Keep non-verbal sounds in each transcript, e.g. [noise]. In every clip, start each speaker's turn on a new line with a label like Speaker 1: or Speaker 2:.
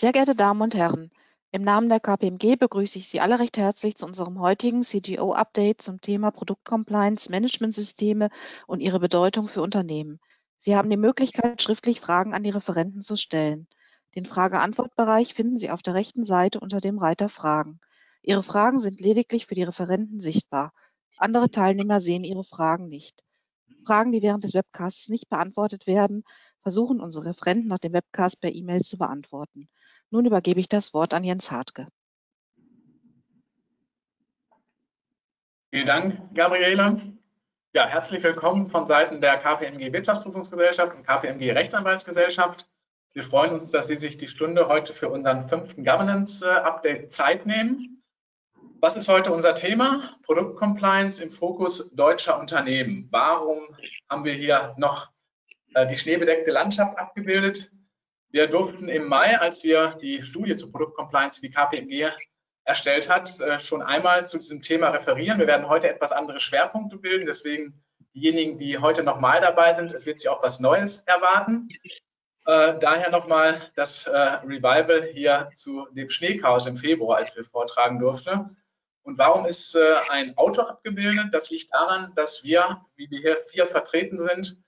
Speaker 1: Sehr geehrte Damen und Herren, im Namen der KPMG begrüße ich Sie alle recht herzlich zu unserem heutigen CGO-Update zum Thema Produktcompliance Managementsysteme und ihre Bedeutung für Unternehmen. Sie haben die Möglichkeit, schriftlich Fragen an die Referenten zu stellen. Den Frage-Antwort-Bereich finden Sie auf der rechten Seite unter dem Reiter Fragen. Ihre Fragen sind lediglich für die Referenten sichtbar. Andere Teilnehmer sehen Ihre Fragen nicht. Fragen, die während des Webcasts nicht beantwortet werden, versuchen unsere Referenten nach dem Webcast per E-Mail zu beantworten. Nun übergebe ich das Wort an Jens Hartke.
Speaker 2: Vielen Dank, Gabriele. Ja, herzlich willkommen von Seiten der KPMG Wirtschaftsprüfungsgesellschaft und KPMG Rechtsanwaltsgesellschaft. Wir freuen uns, dass Sie sich die Stunde heute für unseren fünften Governance-Update Zeit nehmen. Was ist heute unser Thema? Produktcompliance im Fokus deutscher Unternehmen. Warum haben wir hier noch äh, die schneebedeckte Landschaft abgebildet. Wir durften im Mai, als wir die Studie zur Produktcompliance, die die KPMG erstellt hat, äh, schon einmal zu diesem Thema referieren. Wir werden heute etwas andere Schwerpunkte bilden, deswegen diejenigen, die heute nochmal dabei sind, es wird sich auch was Neues erwarten. Äh, daher nochmal das äh, Revival hier zu dem Schneechaos im Februar, als wir vortragen durften. Und warum ist ein Auto abgebildet? Das liegt daran, dass wir, wie wir hier vier vertreten sind,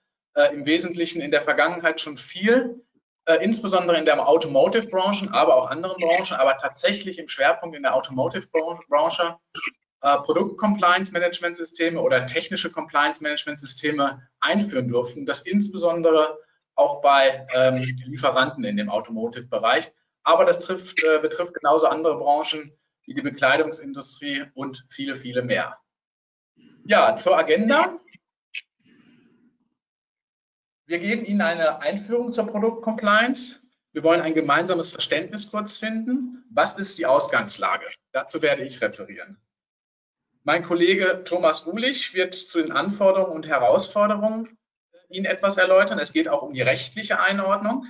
Speaker 2: im Wesentlichen in der Vergangenheit schon viel, äh, insbesondere in der Automotive-Branche, aber auch anderen Branchen, aber tatsächlich im Schwerpunkt in der Automotive-Branche äh, Produkt-Compliance-Management-Systeme oder technische Compliance-Management-Systeme einführen durften. Das insbesondere auch bei ähm, Lieferanten in dem Automotive-Bereich. Aber das trifft, äh, betrifft genauso andere Branchen wie die Bekleidungsindustrie und viele, viele mehr. Ja, zur Agenda. Wir geben Ihnen eine Einführung zur Produktcompliance. Wir wollen ein gemeinsames Verständnis kurz finden. Was ist die Ausgangslage? Dazu werde ich referieren. Mein Kollege Thomas Ulich wird zu den Anforderungen und Herausforderungen Ihnen etwas erläutern. Es geht auch um die rechtliche Einordnung.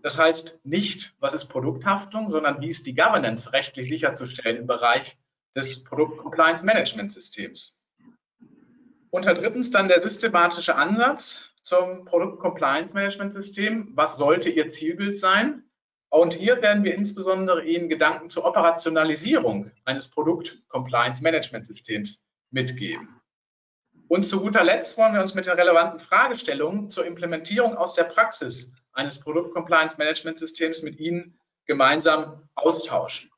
Speaker 2: Das heißt nicht, was ist Produkthaftung, sondern wie ist die Governance rechtlich sicherzustellen im Bereich des Produkt Compliance Management Systems. Unter drittens dann der systematische Ansatz, zum Produkt Compliance Management System. Was sollte Ihr Zielbild sein? Und hier werden wir insbesondere Ihnen Gedanken zur Operationalisierung eines Produkt Compliance Management Systems mitgeben. Und zu guter Letzt wollen wir uns mit den relevanten Fragestellungen zur Implementierung aus der Praxis eines Produkt Compliance Management Systems mit Ihnen gemeinsam austauschen.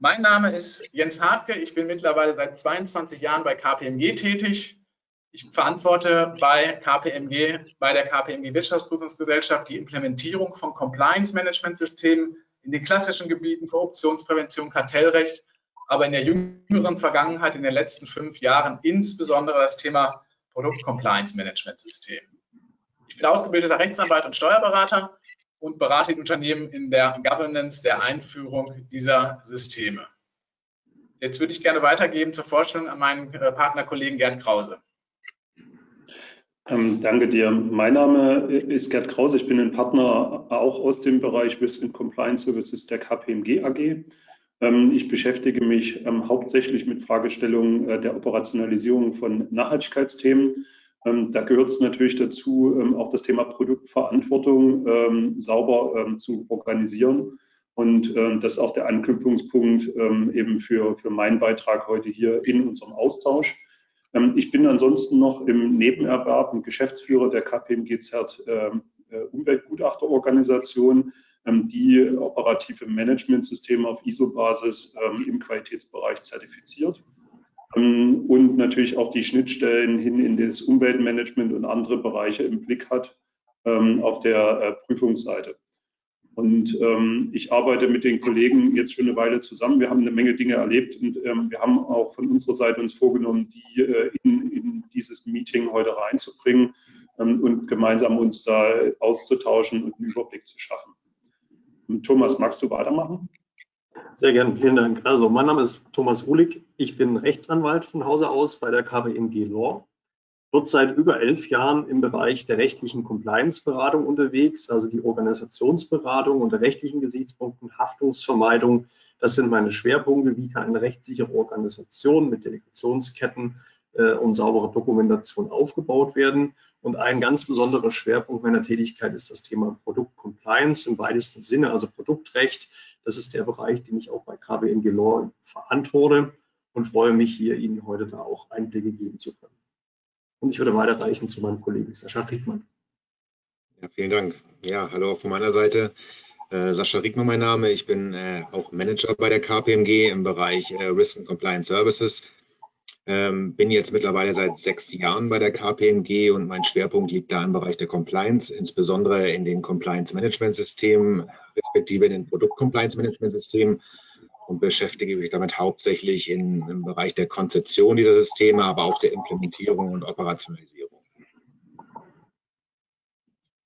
Speaker 2: Mein Name ist Jens Hartke. Ich bin mittlerweile seit 22 Jahren bei KPMG tätig ich verantworte bei KPMG, bei der KPMG Wirtschaftsprüfungsgesellschaft die Implementierung von Compliance-Management-Systemen in den klassischen Gebieten Korruptionsprävention, Kartellrecht, aber in der jüngeren Vergangenheit, in den letzten fünf Jahren, insbesondere das Thema Produkt-Compliance-Management-System. Ich bin ausgebildeter Rechtsanwalt und Steuerberater und berate die Unternehmen in der Governance der Einführung dieser Systeme. Jetzt würde ich gerne weitergeben zur Vorstellung an meinen äh, Partnerkollegen Gerd Krause.
Speaker 3: Ähm, danke dir. Mein Name ist Gerd Kraus. Ich bin ein Partner auch aus dem Bereich Risk and Compliance Services der KPMG AG. Ähm, ich beschäftige mich ähm, hauptsächlich mit Fragestellungen äh, der Operationalisierung von Nachhaltigkeitsthemen. Ähm, da gehört es natürlich dazu, ähm, auch das Thema Produktverantwortung ähm, sauber zu organisieren. Und das ist auch der Anknüpfungspunkt eben für, für meinen Beitrag heute hier in unserem Austausch. Ähm, ich bin ansonsten noch im Nebenerwerb ein Geschäftsführer der KPMG ZERT ähm, äh, Umweltgutachterorganisation, ähm, die operative Managementsysteme auf ISO-Basis im Qualitätsbereich zertifiziert und natürlich auch die Schnittstellen hin in das Umweltmanagement und andere Bereiche im Blick hat auf der äh, Prüfungsseite. Und ähm, ich arbeite mit den Kollegen jetzt schon eine Weile zusammen. Wir haben eine Menge Dinge erlebt und ähm, wir haben auch von unserer Seite uns vorgenommen, die äh, in, in, dieses Meeting heute reinzubringen ähm, und gemeinsam uns da auszutauschen und einen Überblick zu schaffen. Und Thomas, magst du weitermachen?
Speaker 4: Sehr gerne, vielen Dank. Also, mein Name ist Thomas Uhlig. Ich bin Rechtsanwalt von Hause aus bei der KBMG Law dort seit über elf Jahren im Bereich der rechtlichen Compliance-Beratung unterwegs, also die Organisationsberatung unter rechtlichen Gesichtspunkten, Haftungsvermeidung. Das sind meine Schwerpunkte. Wie kann eine rechtssichere Organisation mit Delegationsketten äh, und saubere Dokumentation aufgebaut werden. Und ein ganz besonderer Schwerpunkt meiner Tätigkeit ist das Thema Produktcompliance im weitesten Sinne, also Produktrecht. Das ist der Bereich, den ich auch bei KBMG Law verantworte und freue mich hier, Ihnen heute da auch Einblicke geben zu können. Und ich würde weiterreichen zu meinem Kollegen Sascha Rickmann.
Speaker 5: Ja, vielen Dank. Ja, hallo von meiner Seite. Äh, Sascha Rickmann mein Name. Ich bin äh, auch Manager bei der KPMG im Bereich äh, Risk and Compliance Services. Ähm, bin jetzt mittlerweile seit sechs Jahren bei der KPMG und mein Schwerpunkt liegt da im Bereich der Compliance, insbesondere in den Compliance Management Systemen, respektive in den Produkt Compliance Management Systemen und beschäftige mich damit hauptsächlich in, im Bereich der Konzeption dieser Systeme, aber auch der Implementierung und Operationalisierung.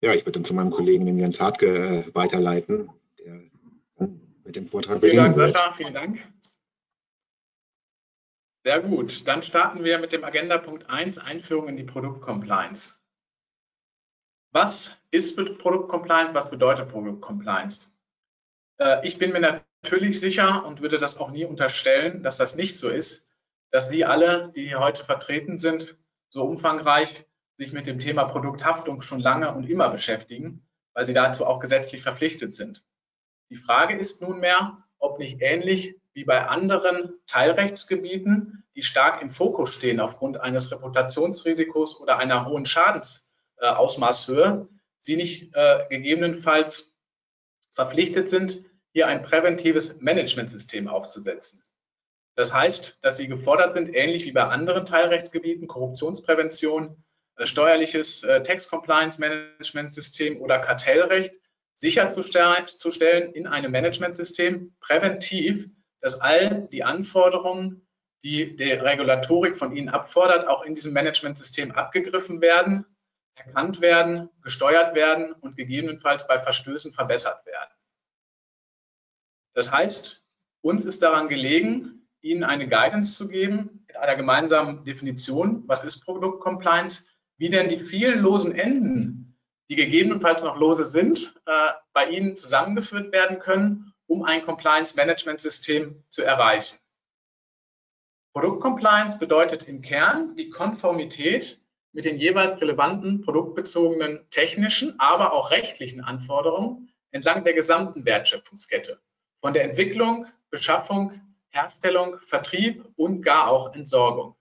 Speaker 5: Ja, ich würde dann zu meinem Kollegen, den Jens Hartke, äh, weiterleiten, der mit dem Vortrag
Speaker 2: vielen beginnen Dank, Sascha, vielen Dank. Sehr gut, dann starten wir mit dem Agenda-Punkt 1, Einführung in die Produktcompliance. Was ist Produktcompliance? Was bedeutet Produktcompliance? Äh, ich bin mir natürlich sicher und würde das auch nie unterstellen, dass das nicht so ist, dass Sie alle, die hier heute vertreten sind, so umfangreich sich mit dem Thema Produkthaftung schon lange und immer beschäftigen, weil Sie dazu auch gesetzlich verpflichtet sind. Die Frage ist nunmehr, ob nicht ähnlich wie bei anderen Teilrechtsgebieten, die stark im Fokus stehen aufgrund eines Reputationsrisikos oder einer hohen Schadensausmaßhöhe, äh, Sie nicht äh, gegebenenfalls verpflichtet sind, hier ein präventives Managementsystem aufzusetzen. Das heißt, dass sie gefordert sind, ähnlich wie bei anderen Teilrechtsgebieten, Korruptionsprävention, äh, steuerliches äh, Tax Compliance Management System oder Kartellrecht, sicherzustellen in einem Managementsystem präventiv, dass all die Anforderungen, die die Regulatorik von Ihnen abfordert, auch in diesem Managementsystem abgegriffen werden, erkannt werden, gesteuert werden und gegebenenfalls bei Verstößen verbessert werden. Das heißt, uns ist daran gelegen, Ihnen eine Guidance zu geben mit einer gemeinsamen Definition, was ist Produktcompliance, wie denn die vielen losen Enden, die gegebenenfalls noch lose sind, äh, bei Ihnen zusammengeführt werden können, um ein Compliance-Management-System zu erreichen. Produktcompliance bedeutet im Kern die Konformität mit den jeweils relevanten produktbezogenen technischen, aber auch rechtlichen Anforderungen entlang der gesamten Wertschöpfungskette von der Entwicklung, Beschaffung, Herstellung, Vertrieb und gar auch Entsorgung.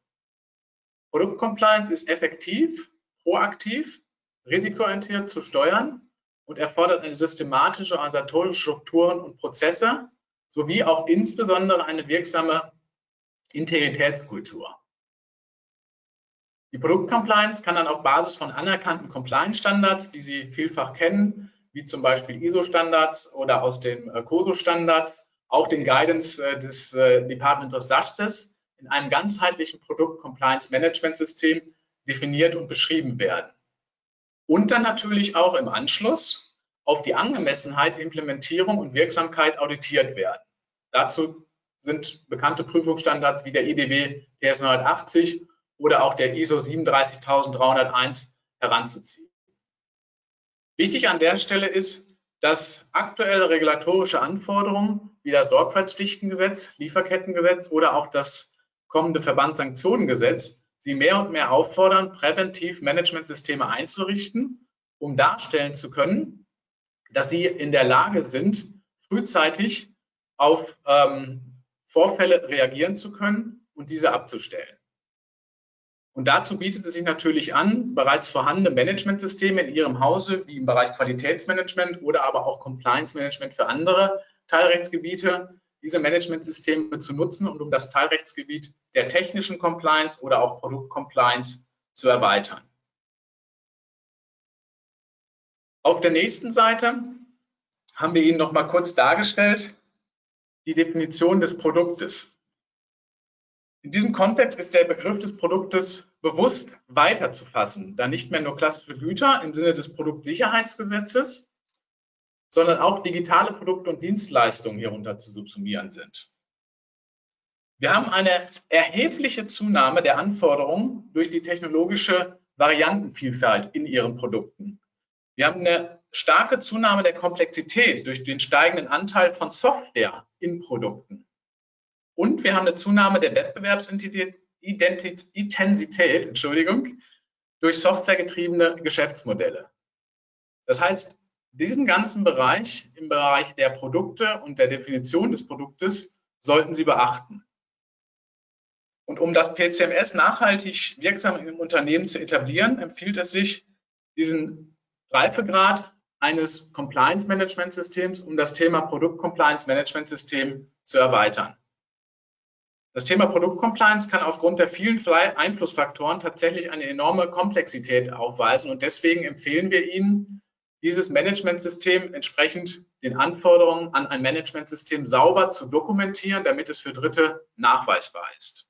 Speaker 2: Produktcompliance ist effektiv, proaktiv, risikoorientiert zu steuern und erfordert eine systematische organisatorische Strukturen und Prozesse sowie auch insbesondere eine wirksame Integritätskultur. Die Produktcompliance kann dann auf Basis von anerkannten Compliance-Standards, die Sie vielfach kennen, wie zum Beispiel ISO-Standards oder aus den äh, COSO-Standards, auch den Guidance äh, des äh, Department of Justice in einem ganzheitlichen Produkt-Compliance-Management-System definiert und beschrieben werden. Und dann natürlich auch im Anschluss auf die Angemessenheit, Implementierung und Wirksamkeit auditiert werden. Dazu sind bekannte Prüfungsstandards wie der IDW PS 980 oder auch der ISO 37301 heranzuziehen. Wichtig an der Stelle ist, dass aktuelle regulatorische Anforderungen wie das Sorgfaltspflichtengesetz, Lieferkettengesetz oder auch das kommende Verbandssanktionengesetz sie mehr und mehr auffordern, präventiv Managementsysteme einzurichten, um darstellen zu können, dass sie in der Lage sind, frühzeitig auf ähm, Vorfälle reagieren zu können und diese abzustellen. Und dazu bietet es sich natürlich an, bereits vorhandene Managementsysteme in Ihrem Hause, wie im Bereich Qualitätsmanagement oder aber auch Compliance Management für andere Teilrechtsgebiete, diese Managementsysteme zu nutzen und um das Teilrechtsgebiet der technischen Compliance oder auch Produktcompliance zu erweitern. Auf der nächsten Seite haben wir Ihnen noch mal kurz dargestellt die Definition des Produktes. In diesem Kontext ist der Begriff des Produktes bewusst weiterzufassen, da nicht mehr nur klassische Güter im Sinne des Produktsicherheitsgesetzes, sondern auch digitale Produkte und Dienstleistungen hierunter zu subsumieren sind. Wir haben eine erhebliche Zunahme der Anforderungen durch die technologische Variantenvielfalt in ihren Produkten. Wir haben eine starke Zunahme der Komplexität durch den steigenden Anteil von Software in Produkten. Und wir haben eine Zunahme der Wettbewerbsintensität Intensität Entschuldigung, durch softwaregetriebene Geschäftsmodelle. Das heißt, diesen ganzen Bereich im Bereich der Produkte und der Definition des Produktes sollten Sie beachten. Und um das PCMS nachhaltig wirksam im Unternehmen zu etablieren, empfiehlt es sich, diesen Reifegrad eines Compliance Management Systems um das Thema Produkt Compliance Management System zu erweitern. Das Thema Produktcompliance kann aufgrund der vielen Einflussfaktoren tatsächlich eine enorme Komplexität aufweisen und deswegen empfehlen wir Ihnen, dieses Managementsystem entsprechend den Anforderungen an ein Managementsystem sauber zu dokumentieren, damit es für Dritte nachweisbar ist.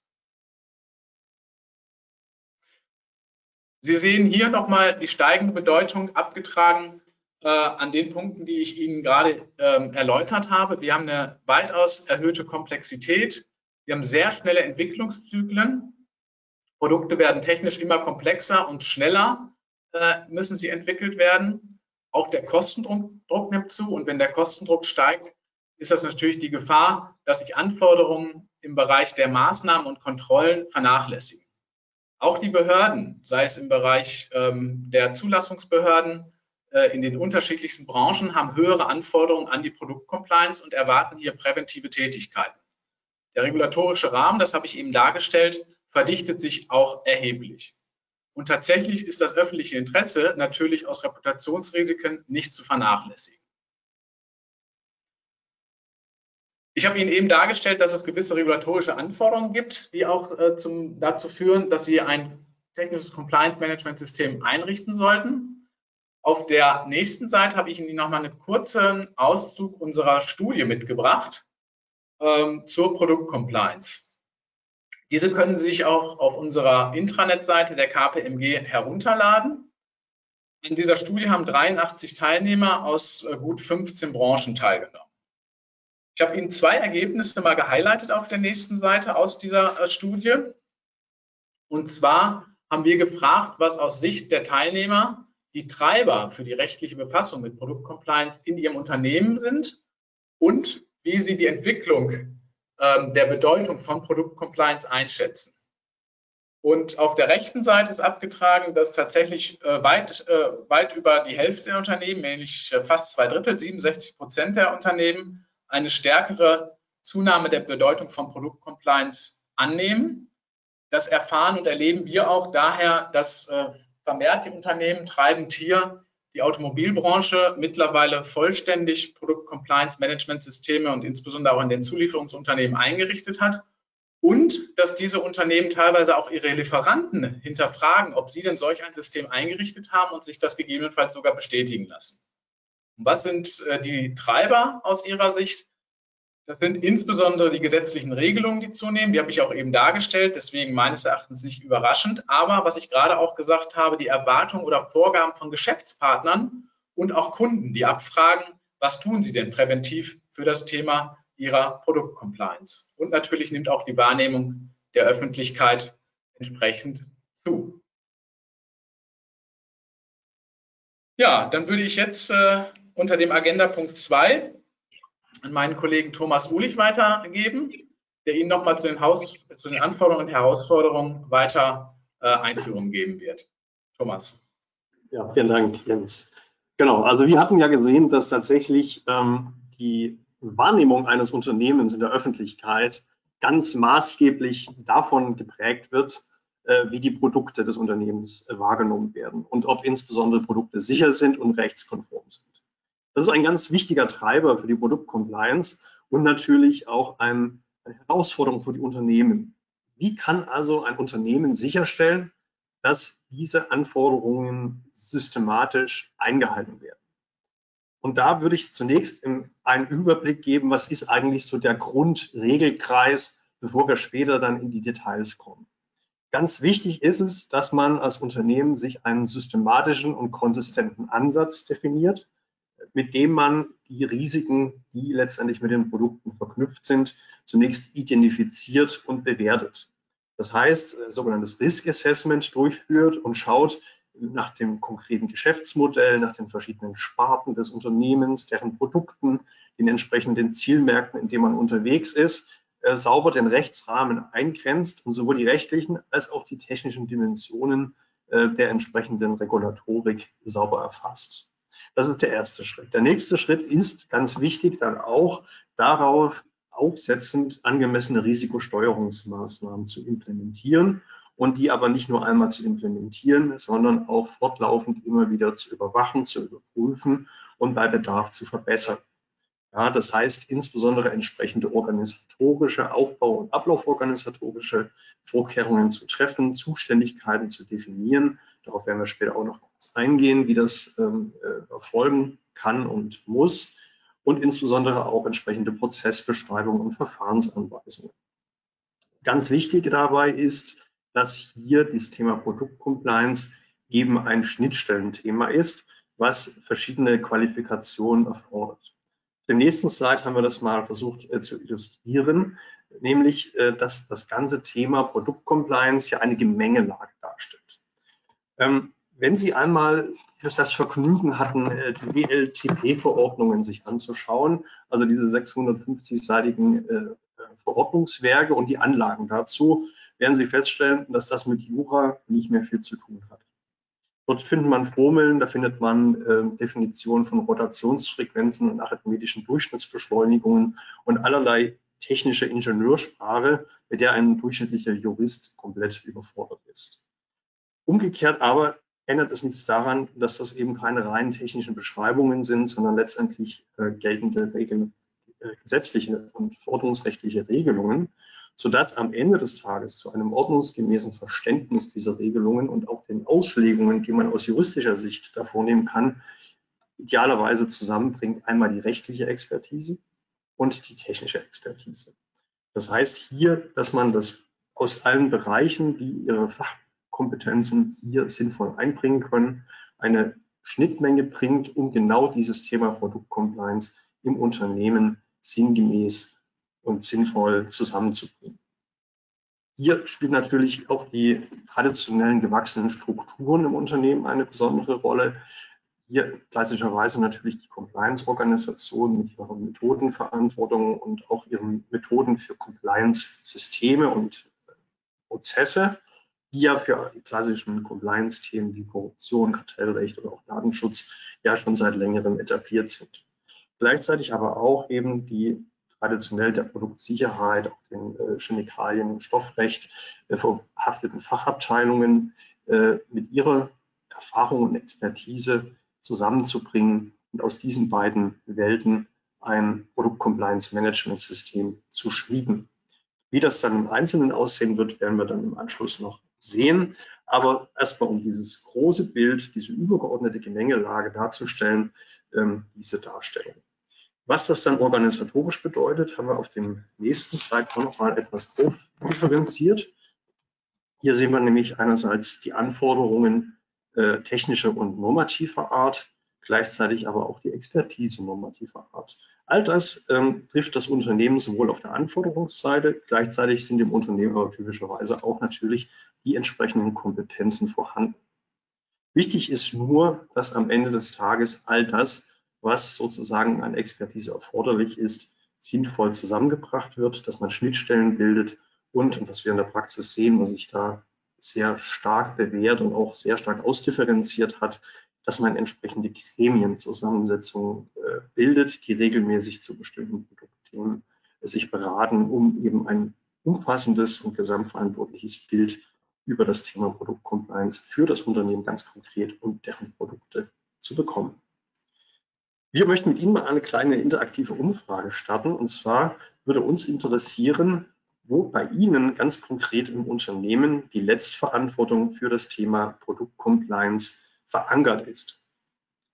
Speaker 2: Sie sehen hier nochmal die steigende Bedeutung abgetragen äh, an den Punkten, die ich Ihnen gerade ähm, erläutert habe. Wir haben eine weitaus erhöhte Komplexität. Wir haben sehr schnelle Entwicklungszyklen. Produkte werden technisch immer komplexer und schneller äh, müssen sie entwickelt werden. Auch der Kostendruck nimmt zu. Und wenn der Kostendruck steigt, ist das natürlich die Gefahr, dass sich Anforderungen im Bereich der Maßnahmen und Kontrollen vernachlässigen. Auch die Behörden, sei es im Bereich ähm, der Zulassungsbehörden äh, in den unterschiedlichsten Branchen, haben höhere Anforderungen an die Produktcompliance und erwarten hier präventive Tätigkeiten. Der regulatorische Rahmen, das habe ich eben dargestellt, verdichtet sich auch erheblich. Und tatsächlich ist das öffentliche Interesse natürlich aus Reputationsrisiken nicht zu vernachlässigen. Ich habe Ihnen eben dargestellt, dass es gewisse regulatorische Anforderungen gibt, die auch äh, zum, dazu führen, dass Sie ein technisches Compliance-Management-System einrichten sollten. Auf der nächsten Seite habe ich Ihnen nochmal einen kurzen Auszug unserer Studie mitgebracht ähm, zur Produktcompliance. Diese können Sie sich auch auf unserer Intranet-Seite der KPMG herunterladen. In dieser Studie haben 83 Teilnehmer aus äh, gut 15 Branchen teilgenommen. Ich habe Ihnen zwei Ergebnisse mal gehighlightet auf der nächsten Seite aus dieser äh, Studie. Und zwar haben wir gefragt, was aus Sicht der Teilnehmer die Treiber für die rechtliche Befassung mit Produktcompliance in ihrem Unternehmen sind und wie sie die Entwicklung ähm, der Bedeutung von Produktcompliance einschätzen. Und auf der rechten Seite ist abgetragen, dass tatsächlich äh, weit, äh, weit über die Hälfte der Unternehmen, nämlich äh, fast zwei Drittel, 67 Prozent der Unternehmen, eine stärkere Zunahme der Bedeutung von Produktcompliance annehmen. Das erfahren und erleben wir auch daher, dass äh, vermehrt die Unternehmen treibend hier die Automobilbranche mittlerweile vollständig Produktcompliance-Management-Systeme und insbesondere auch in den Zulieferungsunternehmen eingerichtet hat und dass diese Unternehmen teilweise auch ihre Lieferanten hinterfragen, ob sie denn solch ein System eingerichtet haben und sich das gegebenenfalls sogar bestätigen lassen. Was sind äh, die Treiber aus Ihrer Sicht? Das sind insbesondere die gesetzlichen Regelungen, die zunehmen. Die habe ich auch eben dargestellt, deswegen meines Erachtens nicht überraschend. Aber was ich gerade auch gesagt habe, die Erwartungen oder Vorgaben von Geschäftspartnern und auch Kunden, die abfragen, was tun sie denn präventiv für das Thema ihrer Produktcompliance? Und natürlich nimmt auch die Wahrnehmung der Öffentlichkeit entsprechend zu. Ja, dann würde ich jetzt äh, unter dem Agenda-Punkt 2 an meinen Kollegen Thomas Ulich weitergeben, der Ihnen nochmal zu, den zu den Anforderungen und Herausforderungen weiter äh, Einführungen geben wird. Thomas.
Speaker 4: Ja, vielen Dank, Jens. Genau, also wir hatten ja gesehen, dass tatsächlich ähm, die Wahrnehmung eines Unternehmens in der Öffentlichkeit ganz maßgeblich davon geprägt wird, äh, wie die Produkte des Unternehmens äh, wahrgenommen werden und ob insbesondere Produkte sicher sind und rechtskonform sind. Das ist ein ganz wichtiger Treiber für die Produktcompliance und natürlich auch ein, eine Herausforderung für die Unternehmen. Wie kann also ein Unternehmen sicherstellen, dass diese Anforderungen systematisch eingehalten werden? Und da würde ich zunächst einen Überblick geben, was ist eigentlich so der Grundregelkreis, bevor wir später dann in die Details kommen. Ganz wichtig ist es, dass man als Unternehmen sich einen systematischen und konsistenten Ansatz definiert mit dem man die Risiken, die letztendlich mit den Produkten verknüpft sind, zunächst identifiziert und bewertet. Das heißt, äh, sogenanntes Risk Assessment durchführt und schaut nach dem konkreten Geschäftsmodell, nach den verschiedenen Sparten des Unternehmens, deren Produkten, den entsprechenden Zielmärkten, in denen man unterwegs ist, äh, sauber den Rechtsrahmen eingrenzt und sowohl die rechtlichen als auch die technischen Dimensionen äh, der entsprechenden Regulatorik sauber erfasst. Das ist der erste Schritt. Der nächste Schritt ist ganz wichtig dann auch darauf aufsetzend angemessene Risikosteuerungsmaßnahmen zu implementieren und die aber nicht nur einmal zu implementieren, sondern auch fortlaufend immer wieder zu überwachen, zu überprüfen und bei Bedarf zu verbessern. Ja, das heißt insbesondere entsprechende organisatorische, Aufbau- und Ablauforganisatorische Vorkehrungen zu treffen, Zuständigkeiten zu definieren. Darauf werden wir später auch noch eingehen, wie das ähm, äh, erfolgen kann und muss. Und insbesondere auch entsprechende Prozessbeschreibungen und Verfahrensanweisungen. Ganz wichtig dabei ist, dass hier das Thema Produktcompliance eben ein Schnittstellenthema ist, was verschiedene Qualifikationen erfordert dem nächsten Slide haben wir das mal versucht äh, zu illustrieren, nämlich, äh, dass das ganze Thema Produktcompliance ja eine Gemengelage darstellt. Ähm, wenn Sie einmal das Vergnügen hatten, äh, die WLTP-Verordnungen sich anzuschauen, also diese 650-seitigen äh, Verordnungswerke und die Anlagen dazu, werden Sie feststellen, dass das mit Jura nicht mehr viel zu tun hat. Dort findet man Formeln, da findet man äh, Definitionen von Rotationsfrequenzen und arithmetischen Durchschnittsbeschleunigungen und allerlei technische Ingenieursprache, mit der ein durchschnittlicher Jurist komplett überfordert ist. Umgekehrt aber ändert es nichts daran, dass das eben keine rein technischen Beschreibungen sind, sondern letztendlich äh, geltende Regeln, äh, gesetzliche und verordnungsrechtliche Regelungen, sodass am Ende des Tages zu einem ordnungsgemäßen Verständnis dieser Regelungen und auch den Auslegungen, die man aus juristischer Sicht da vornehmen kann, idealerweise zusammenbringt einmal die rechtliche Expertise und die technische Expertise. Das heißt hier, dass man das aus allen Bereichen, die ihre Fachkompetenzen hier sinnvoll einbringen können, eine Schnittmenge bringt, um genau dieses Thema Produktcompliance im Unternehmen sinngemäß und sinnvoll zusammenzubringen. Hier spielen natürlich auch die traditionellen gewachsenen Strukturen im Unternehmen eine besondere Rolle. Hier klassischerweise natürlich die Compliance-Organisation mit ihrer Methodenverantwortung und auch ihren Methoden für Compliance-Systeme und Prozesse, die ja für die klassischen Compliance-Themen wie Korruption, Kartellrecht oder auch Datenschutz ja schon seit längerem etabliert sind. Gleichzeitig aber auch eben die traditionell der Produktsicherheit, auch den äh, Chemikalien- und Stoffrecht äh, verhafteten Fachabteilungen äh, mit ihrer Erfahrung und Expertise zusammenzubringen und aus diesen beiden Welten ein Produkt-Compliance-Management-System zu schmieden. Wie das dann im Einzelnen aussehen wird, werden wir dann im Anschluss noch sehen. Aber erstmal um dieses große Bild, diese übergeordnete Gemengelage darzustellen, ähm, diese Darstellung. Was das dann organisatorisch bedeutet, haben wir auf dem nächsten Slide auch noch mal etwas differenziert. Hier sehen wir nämlich einerseits die Anforderungen äh, technischer und normativer Art, gleichzeitig aber auch die Expertise normativer Art. All das ähm, trifft das Unternehmen sowohl auf der Anforderungsseite, gleichzeitig sind im Unternehmen aber typischerweise auch natürlich die entsprechenden Kompetenzen vorhanden. Wichtig ist nur, dass am Ende des Tages all das was sozusagen an Expertise erforderlich ist, sinnvoll zusammengebracht wird, dass man Schnittstellen bildet und, und was wir in der Praxis sehen, was sich da sehr stark bewährt und auch sehr stark ausdifferenziert hat, dass man entsprechende Gremienzusammensetzungen äh, bildet, die regelmäßig zu bestimmten Produktthemen sich beraten, um eben ein umfassendes und gesamtverantwortliches Bild über das Thema Produktcompliance für das Unternehmen ganz konkret und deren Produkte zu bekommen. Wir möchten mit Ihnen mal eine kleine interaktive Umfrage starten. Und zwar würde uns interessieren, wo bei Ihnen ganz konkret im Unternehmen die Letztverantwortung für das Thema Produktcompliance verankert ist.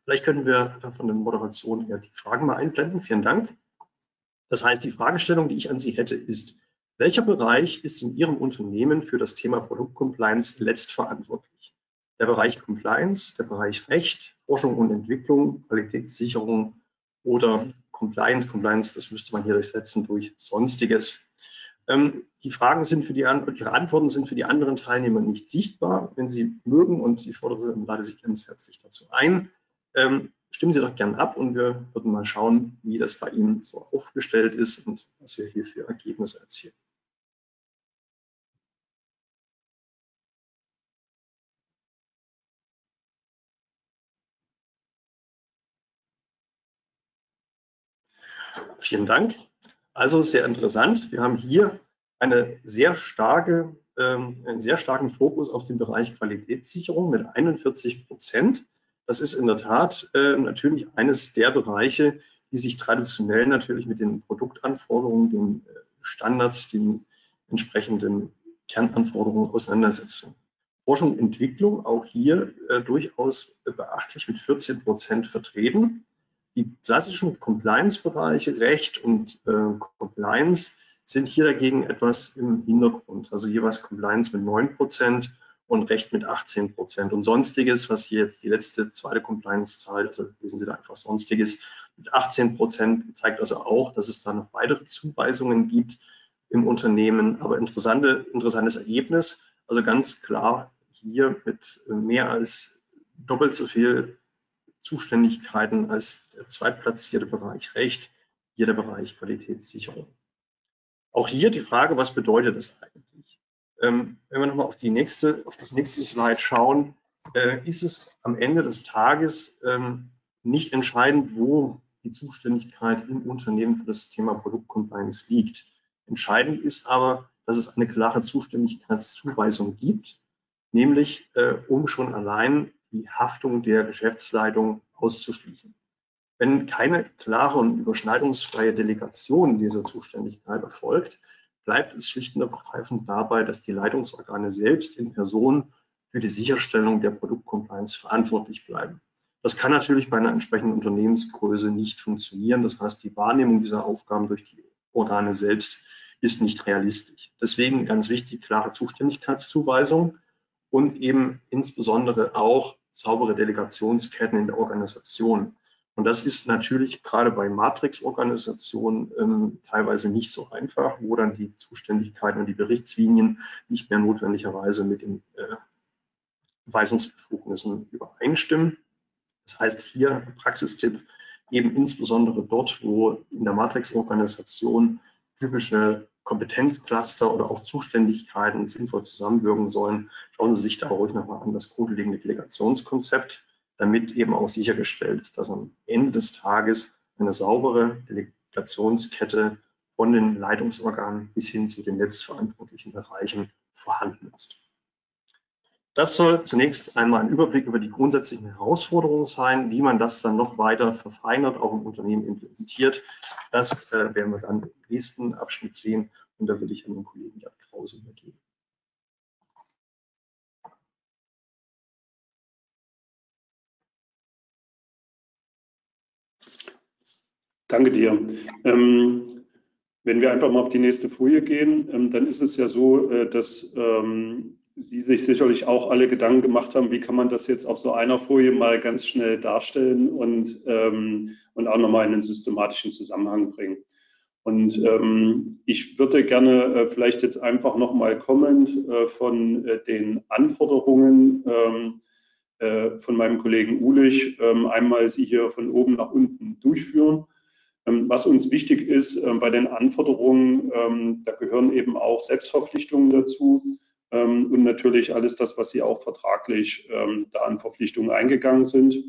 Speaker 4: Vielleicht können wir einfach von der Moderation her die Fragen mal einblenden. Vielen Dank. Das heißt, die Fragestellung, die ich an Sie hätte, ist, welcher Bereich ist in Ihrem Unternehmen für das Thema Produktcompliance letztverantwortlich? der Bereich Compliance, der Bereich Recht, Forschung und Entwicklung, Qualitätssicherung oder Compliance. Compliance, das müsste man hier durchsetzen durch Sonstiges. Ähm, die Fragen sind für die, Ihre Antworten sind für die anderen Teilnehmer nicht sichtbar. Wenn Sie mögen und ich fordere, lade Sie ganz herzlich dazu ein, ähm, stimmen Sie doch gern ab und wir würden mal schauen, wie das bei Ihnen so aufgestellt ist und was wir hier für Ergebnisse erzielen. Vielen Dank. Also sehr interessant. Wir haben hier eine sehr starke, ähm, einen sehr starken Fokus auf den Bereich Qualitätssicherung mit 41 Prozent. Das ist in der Tat äh, natürlich eines der Bereiche, die sich traditionell natürlich mit den Produktanforderungen, den äh, Standards, den entsprechenden Kernanforderungen auseinandersetzen. Forschung und Entwicklung auch hier äh, durchaus beachtlich mit 14 Prozent vertreten. Die klassischen Compliance-Bereiche, Recht und äh, Compliance, sind hier dagegen etwas im Hintergrund. Also jeweils Compliance mit 9 Prozent und Recht mit 18 Prozent. Und Sonstiges, was hier jetzt die letzte zweite Compliance-Zahl, also lesen Sie da einfach Sonstiges, mit 18 Prozent zeigt also auch, dass es da noch weitere Zuweisungen gibt im Unternehmen. Aber interessante, interessantes Ergebnis. Also ganz klar hier mit mehr als doppelt so viel Zuständigkeiten als der zweitplatzierte Bereich Recht, hier der Bereich Qualitätssicherung. Auch hier die Frage, was bedeutet das eigentlich? Ähm, wenn wir nochmal auf, auf das nächste Slide schauen, äh, ist es am Ende des Tages ähm, nicht entscheidend, wo die Zuständigkeit im Unternehmen für das Thema Produktcompliance liegt. Entscheidend ist aber, dass es eine klare Zuständigkeitszuweisung gibt, nämlich äh, um schon allein die Haftung der Geschäftsleitung auszuschließen. Wenn keine klare und überschneidungsfreie Delegation dieser Zuständigkeit erfolgt, bleibt es schlicht und ergreifend dabei, dass die Leitungsorgane selbst in Person für die Sicherstellung der Produktcompliance verantwortlich bleiben. Das kann natürlich bei einer entsprechenden Unternehmensgröße nicht funktionieren. Das heißt, die Wahrnehmung dieser Aufgaben durch die Organe selbst ist nicht realistisch. Deswegen ganz wichtig, klare Zuständigkeitszuweisung und eben insbesondere auch saubere Delegationsketten in der Organisation. Und das ist natürlich gerade bei Matrix-Organisationen ähm, teilweise nicht so einfach, wo dann die Zuständigkeiten und die Berichtslinien nicht mehr notwendigerweise mit den äh, Weisungsbefugnissen übereinstimmen. Das heißt hier Praxistipp eben insbesondere dort, wo in der Matrix-Organisation typische Kompetenzcluster oder auch Zuständigkeiten sinnvoll zusammenwirken sollen, schauen Sie sich da ruhig nochmal an das grundlegende Delegationskonzept, damit eben auch sichergestellt ist, dass am Ende des Tages eine saubere Delegationskette von den Leitungsorganen bis hin zu den letztverantwortlichen Bereichen vorhanden ist. Das soll zunächst einmal ein Überblick über die grundsätzlichen Herausforderungen sein, wie man das dann noch weiter verfeinert, auch im Unternehmen implementiert. Das äh, werden wir dann im nächsten Abschnitt sehen und da würde ich an den Kollegen Gerd Krause übergeben.
Speaker 3: Danke dir. Ähm, wenn wir einfach mal auf die nächste Folie gehen, ähm, dann ist es ja so, äh, dass ähm, Sie sich sicherlich auch alle Gedanken gemacht haben, wie kann man das jetzt auf so einer Folie mal ganz schnell darstellen und, ähm, und auch nochmal in einen systematischen Zusammenhang bringen. Und ähm, ich würde gerne äh, vielleicht jetzt einfach nochmal kommend äh, von äh, den Anforderungen ähm, äh, von meinem Kollegen Ulich ähm, einmal sie hier von oben nach unten durchführen. Ähm, was uns wichtig ist äh, bei den Anforderungen, ähm, da gehören eben auch Selbstverpflichtungen dazu ähm, und natürlich alles das, was Sie auch vertraglich ähm, da an Verpflichtungen eingegangen sind.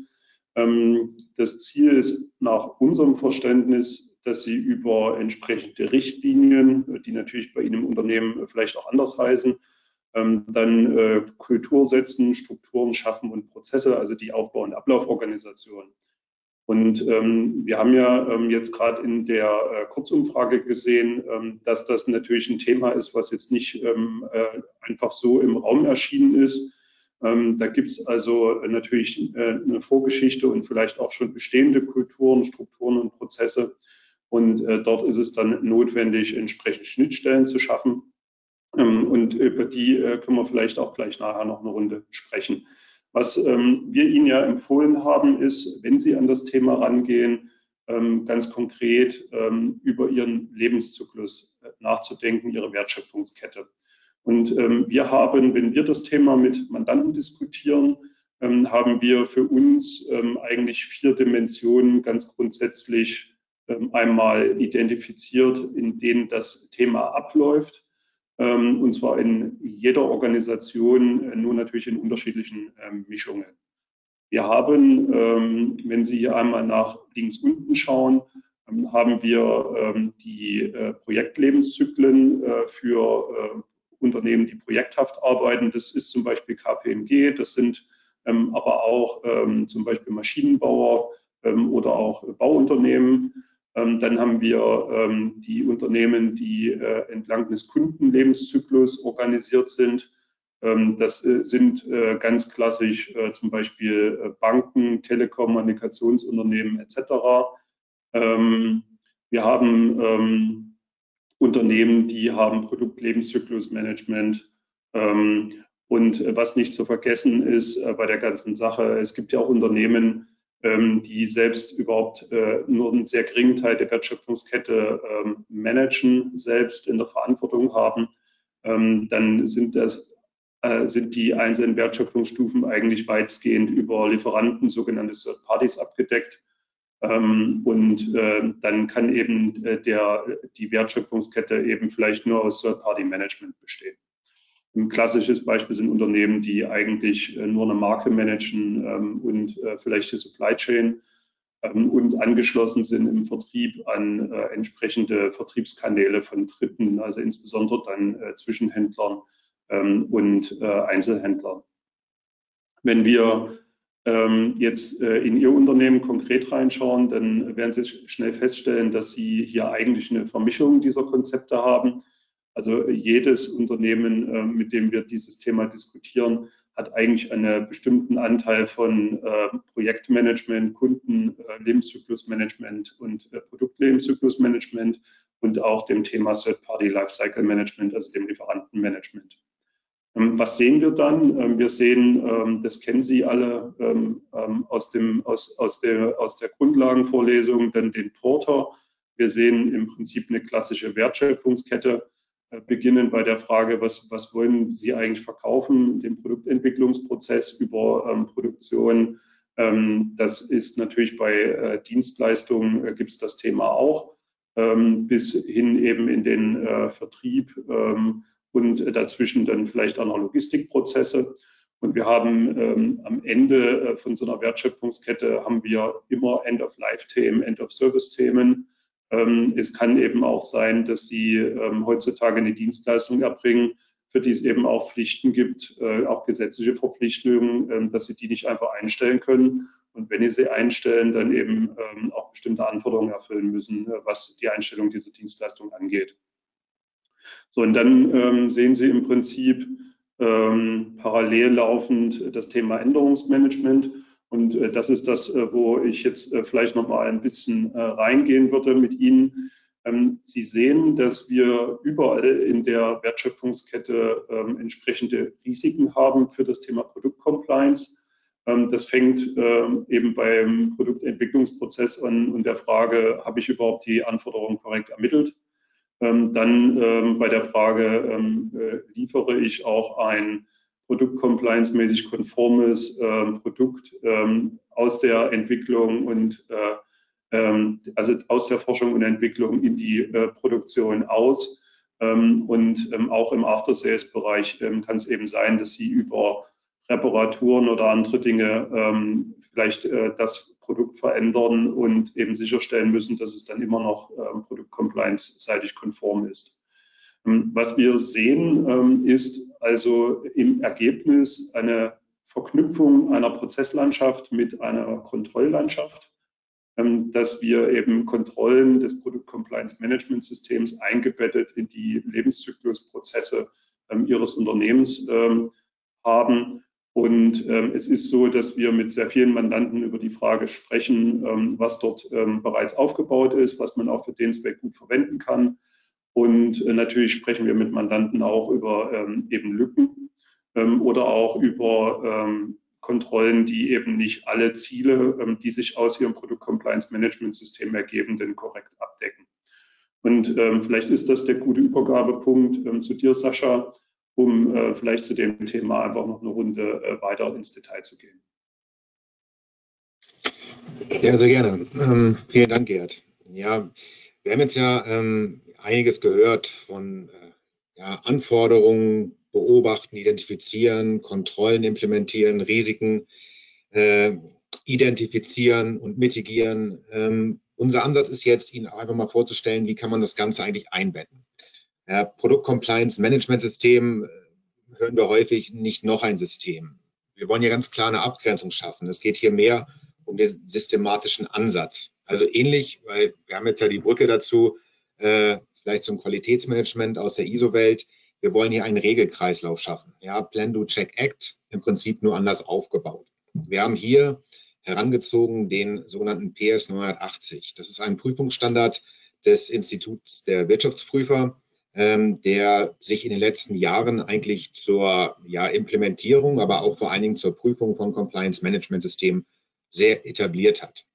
Speaker 3: Ähm, das Ziel ist nach unserem Verständnis, dass Sie über entsprechende Richtlinien, die natürlich bei Ihnen im Unternehmen vielleicht auch anders heißen, dann äh, Kultur setzen, Strukturen schaffen und Prozesse, also die Aufbau- und Ablauforganisation und ähm, wir haben ja ähm, jetzt gerade in der äh, Kurzumfrage gesehen, ähm, dass das natürlich ein Thema ist, was jetzt nicht ähm, äh, einfach so im Raum erschienen ist. Ähm, da gibt es also natürlich äh, eine Vorgeschichte und vielleicht auch schon bestehende Kulturen, Strukturen und Prozesse. Und äh, dort ist es dann notwendig, entsprechend Schnittstellen zu schaffen. Ähm, und über die äh, können wir vielleicht auch gleich nachher noch eine Runde sprechen. Was ähm, wir Ihnen ja empfohlen haben, ist, wenn Sie an das Thema rangehen, ähm, ganz konkret ähm, über Ihren Lebenszyklus äh, nachzudenken, Ihre Wertschöpfungskette. Und ähm, wir haben, wenn wir das Thema mit Mandanten diskutieren, ähm, haben wir für uns ähm, eigentlich vier Dimensionen ganz grundsätzlich einmal identifiziert, in denen das Thema abläuft. Und zwar in jeder Organisation, äh, nur natürlich in unterschiedlichen Mischungen. Wir haben, wenn Sie hier einmal nach links unten schauen, haben wir die äh, Projektlebenszyklen äh, für Unternehmen, die projekthaft arbeiten. Das ist zum Beispiel KPMG, das sind ähm, aber auch ähm, zum Beispiel Maschinenbauer ähm, oder auch Bauunternehmen. Dann haben wir die Unternehmen, die äh, entlang des Kundenlebenszyklus organisiert sind. das äh, sind äh, ganz klassisch zum Beispiel Banken, Telekommunikationsunternehmen etc. wir haben Unternehmen, die haben Produktlebenszyklus-Management. Und was nicht zu vergessen ist bei der ganzen Sache, es gibt ja auch Unternehmen, ähm, die selbst überhaupt äh, nur einen sehr geringen Teil der Wertschöpfungskette ähm, managen, selbst in der Verantwortung haben. Ähm, dann sind das sind die einzelnen Wertschöpfungsstufen eigentlich weitgehend über Lieferanten, sogenannte Third Parties, abgedeckt. Und dann kann eben der, die Wertschöpfungskette eben vielleicht nur aus Third Party Management bestehen. Ein klassisches Beispiel sind Unternehmen, die eigentlich äh, nur eine Marke managen ähm, und äh, vielleicht die Supply Chain ähm, und angeschlossen sind im Vertrieb an äh, entsprechende Vertriebskanäle von Dritten, also insbesondere dann Zwischenhändlern ähm, und Einzelhändlern. Wenn wir jetzt in Ihr Unternehmen konkret reinschauen, dann werden Sie schnell feststellen, dass Sie hier eigentlich eine Vermischung dieser Konzepte haben. Also jedes Unternehmen, äh, mit dem wir dieses Thema diskutieren, hat eigentlich einen bestimmten Anteil von äh, Projektmanagement, Kundenlebenszyklusmanagement und äh, Produktlebenszyklus-Management und auch dem Thema Third-Party Lifecycle Management, also dem Lieferantenmanagement. Ähm, was sehen wir dann? Ähm, wir sehen, ähm, das kennen Sie alle aus, dem, aus, aus, der, aus der Grundlagenvorlesung, dann den Porter. Wir sehen im Prinzip eine klassische Wertschöpfungskette äh, beginnen bei der Frage, was, was wollen Sie eigentlich verkaufen, den Produktentwicklungsprozess über ähm, Produktion. Ähm, das ist natürlich bei äh, Dienstleistungen äh, gibt es das Thema auch, ähm, bis hin eben in den äh, Vertrieb ähm, und dazwischen dann vielleicht auch noch Logistikprozesse. Und wir haben ähm, am Ende äh, von so einer Wertschöpfungskette haben wir immer End-of-Life-Themen, End-of-Service-Themen es kann eben auch sein, dass Sie ähm, heutzutage eine Dienstleistung erbringen, für die es eben auch Pflichten gibt, äh, auch gesetzliche Verpflichtungen, ähm, dass Sie die nicht einfach einstellen können. Und wenn Sie sie einstellen, dann eben auch bestimmte Anforderungen erfüllen müssen, äh, was die Einstellung dieser Dienstleistung angeht. So, und dann sehen Sie im Prinzip parallel laufend das Thema Änderungsmanagement. Und äh, das ist das, äh, wo ich jetzt äh, vielleicht noch mal ein bisschen reingehen würde mit Ihnen. Ähm, Sie sehen, dass wir überall in der Wertschöpfungskette ähm, entsprechende Risiken haben für das Thema Produktcompliance. Ähm, das fängt eben beim Produktentwicklungsprozess an und der Frage, habe ich überhaupt die Anforderungen korrekt ermittelt? Dann bei der Frage, liefere ich auch ein produktcompliance-mäßig konformes äh, Produkt ähm, aus der Entwicklung und äh, ähm, also aus der Forschung und Entwicklung in die äh, Produktion aus. Ähm, und ähm, auch im After-Sales-Bereich ähm, kann es eben sein, dass Sie über Reparaturen oder andere Dinge ähm, vielleicht äh, das Produkt verändern und eben sicherstellen müssen, dass es dann immer noch ähm, Produkt-Compliance-seitig konform ist. Ähm, was wir sehen, ähm, ist also im Ergebnis eine Verknüpfung einer Prozesslandschaft mit einer Kontrolllandschaft, ähm, dass wir eben Kontrollen des Produkt Compliance Management Systems eingebettet in die Lebenszyklusprozesse ihres Unternehmens haben. Und es ist so, dass wir mit sehr vielen Mandanten über die Frage sprechen, was dort bereits aufgebaut ist, was man auch für den Zweck gut verwenden kann und äh, natürlich sprechen wir mit Mandanten auch über ähm, eben Lücken ähm, oder auch über ähm, Kontrollen, die eben nicht alle Ziele, ähm, die sich aus ihrem Produkt Compliance Management System ergeben, denn korrekt abdecken. Und ähm, vielleicht ist das der gute Übergabepunkt ähm, zu dir, Sascha. um äh, vielleicht zu dem Thema einfach noch eine Runde äh, weiter ins Detail zu gehen.
Speaker 5: Ja, sehr gerne. Vielen Dank, Gerd. Ja, wir haben jetzt ja ähm, einiges gehört von äh, ja, Anforderungen, beobachten, identifizieren, Kontrollen implementieren, Risiken äh, identifizieren und mitigieren. Ähm, unser Ansatz ist jetzt, Ihnen einfach mal vorzustellen, wie kann man das Ganze eigentlich einbetten. Ja, Produkt-Compliance Management System äh, hören wir häufig nicht noch ein System. Wir wollen hier ganz klar eine Abgrenzung schaffen. Es geht hier mehr um den systematischen Ansatz. Also ähnlich, weil wir haben jetzt ja die Brücke dazu, äh, vielleicht zum Qualitätsmanagement aus der ISO-Welt. Wir wollen hier einen Regelkreislauf schaffen. Ja, Plan, Do, Check, Act im Prinzip nur anders aufgebaut. Wir haben hier herangezogen den sogenannten PS 980. Das ist ein Prüfungsstandard des Instituts der Wirtschaftsprüfer, ähm, der sich in den letzten Jahren eigentlich zur ja, Implementierung, aber auch vor allen Dingen zur Prüfung von Compliance Management Systemen sehr etabliert hat.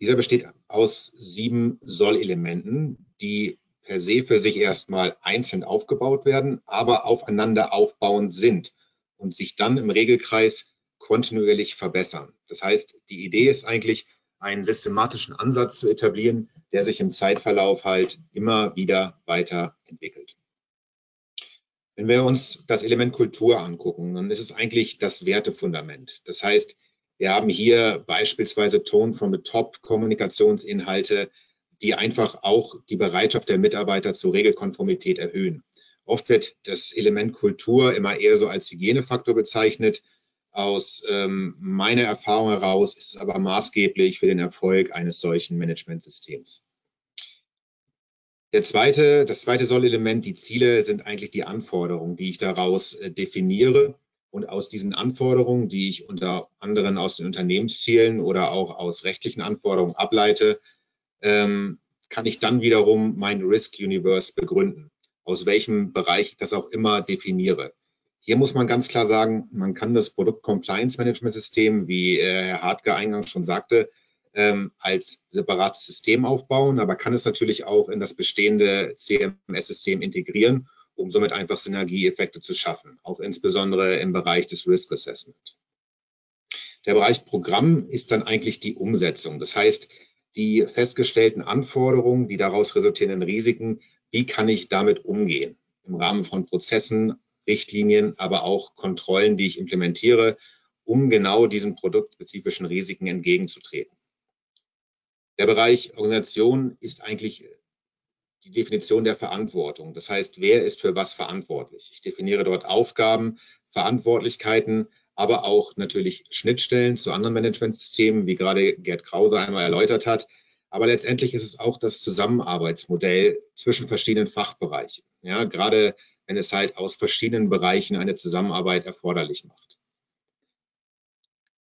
Speaker 5: Dieser besteht aus sieben Sollelementen, die per se für sich erstmal einzeln aufgebaut werden, aber aufeinander aufbauend sind und sich dann im Regelkreis kontinuierlich verbessern. Das heißt, die Idee ist eigentlich, einen systematischen Ansatz zu etablieren, der sich im Zeitverlauf halt immer wieder weiterentwickelt. Wenn wir uns das Element Kultur angucken, dann ist es eigentlich das Wertefundament. Das heißt, wir haben hier beispielsweise Tone from the Top Kommunikationsinhalte, die einfach auch die Bereitschaft der Mitarbeiter zur Regelkonformität erhöhen. Oft wird das Element Kultur immer eher so als Hygienefaktor bezeichnet. Aus ähm, meiner Erfahrung heraus ist es aber maßgeblich für den Erfolg eines solchen Managementsystems. Der zweite, das zweite Sollelement, die Ziele, sind eigentlich die Anforderungen, die ich daraus äh, definiere. Und aus diesen Anforderungen, die ich unter anderem aus den Unternehmenszielen oder auch aus rechtlichen Anforderungen ableite, ähm, kann ich dann wiederum mein Risk Universe begründen, aus welchem Bereich ich das auch immer definiere. Hier muss man ganz klar sagen, man kann das Produkt Compliance Management System, wie äh, Herr Hartger eingangs schon sagte, ähm, als separates System aufbauen, aber kann es natürlich auch in das bestehende CMS-System integrieren um somit einfach Synergieeffekte zu schaffen, auch insbesondere im Bereich des Risk Assessment. Der Bereich Programm ist dann eigentlich die Umsetzung. Das heißt, die festgestellten Anforderungen, die daraus resultierenden Risiken, wie kann ich damit umgehen? Im Rahmen von Prozessen, Richtlinien, aber auch Kontrollen, die ich implementiere, um genau diesen produktspezifischen Risiken entgegenzutreten. Der Bereich Organisation ist eigentlich die Definition der Verantwortung. Das heißt, wer ist für was verantwortlich? Ich definiere dort Aufgaben, Verantwortlichkeiten, aber auch natürlich Schnittstellen zu anderen Managementsystemen, wie gerade Gerd Krause einmal erläutert hat. Aber letztendlich ist es auch das Zusammenarbeitsmodell zwischen verschiedenen Fachbereichen. Ja, gerade wenn es halt aus verschiedenen Bereichen eine Zusammenarbeit erforderlich macht.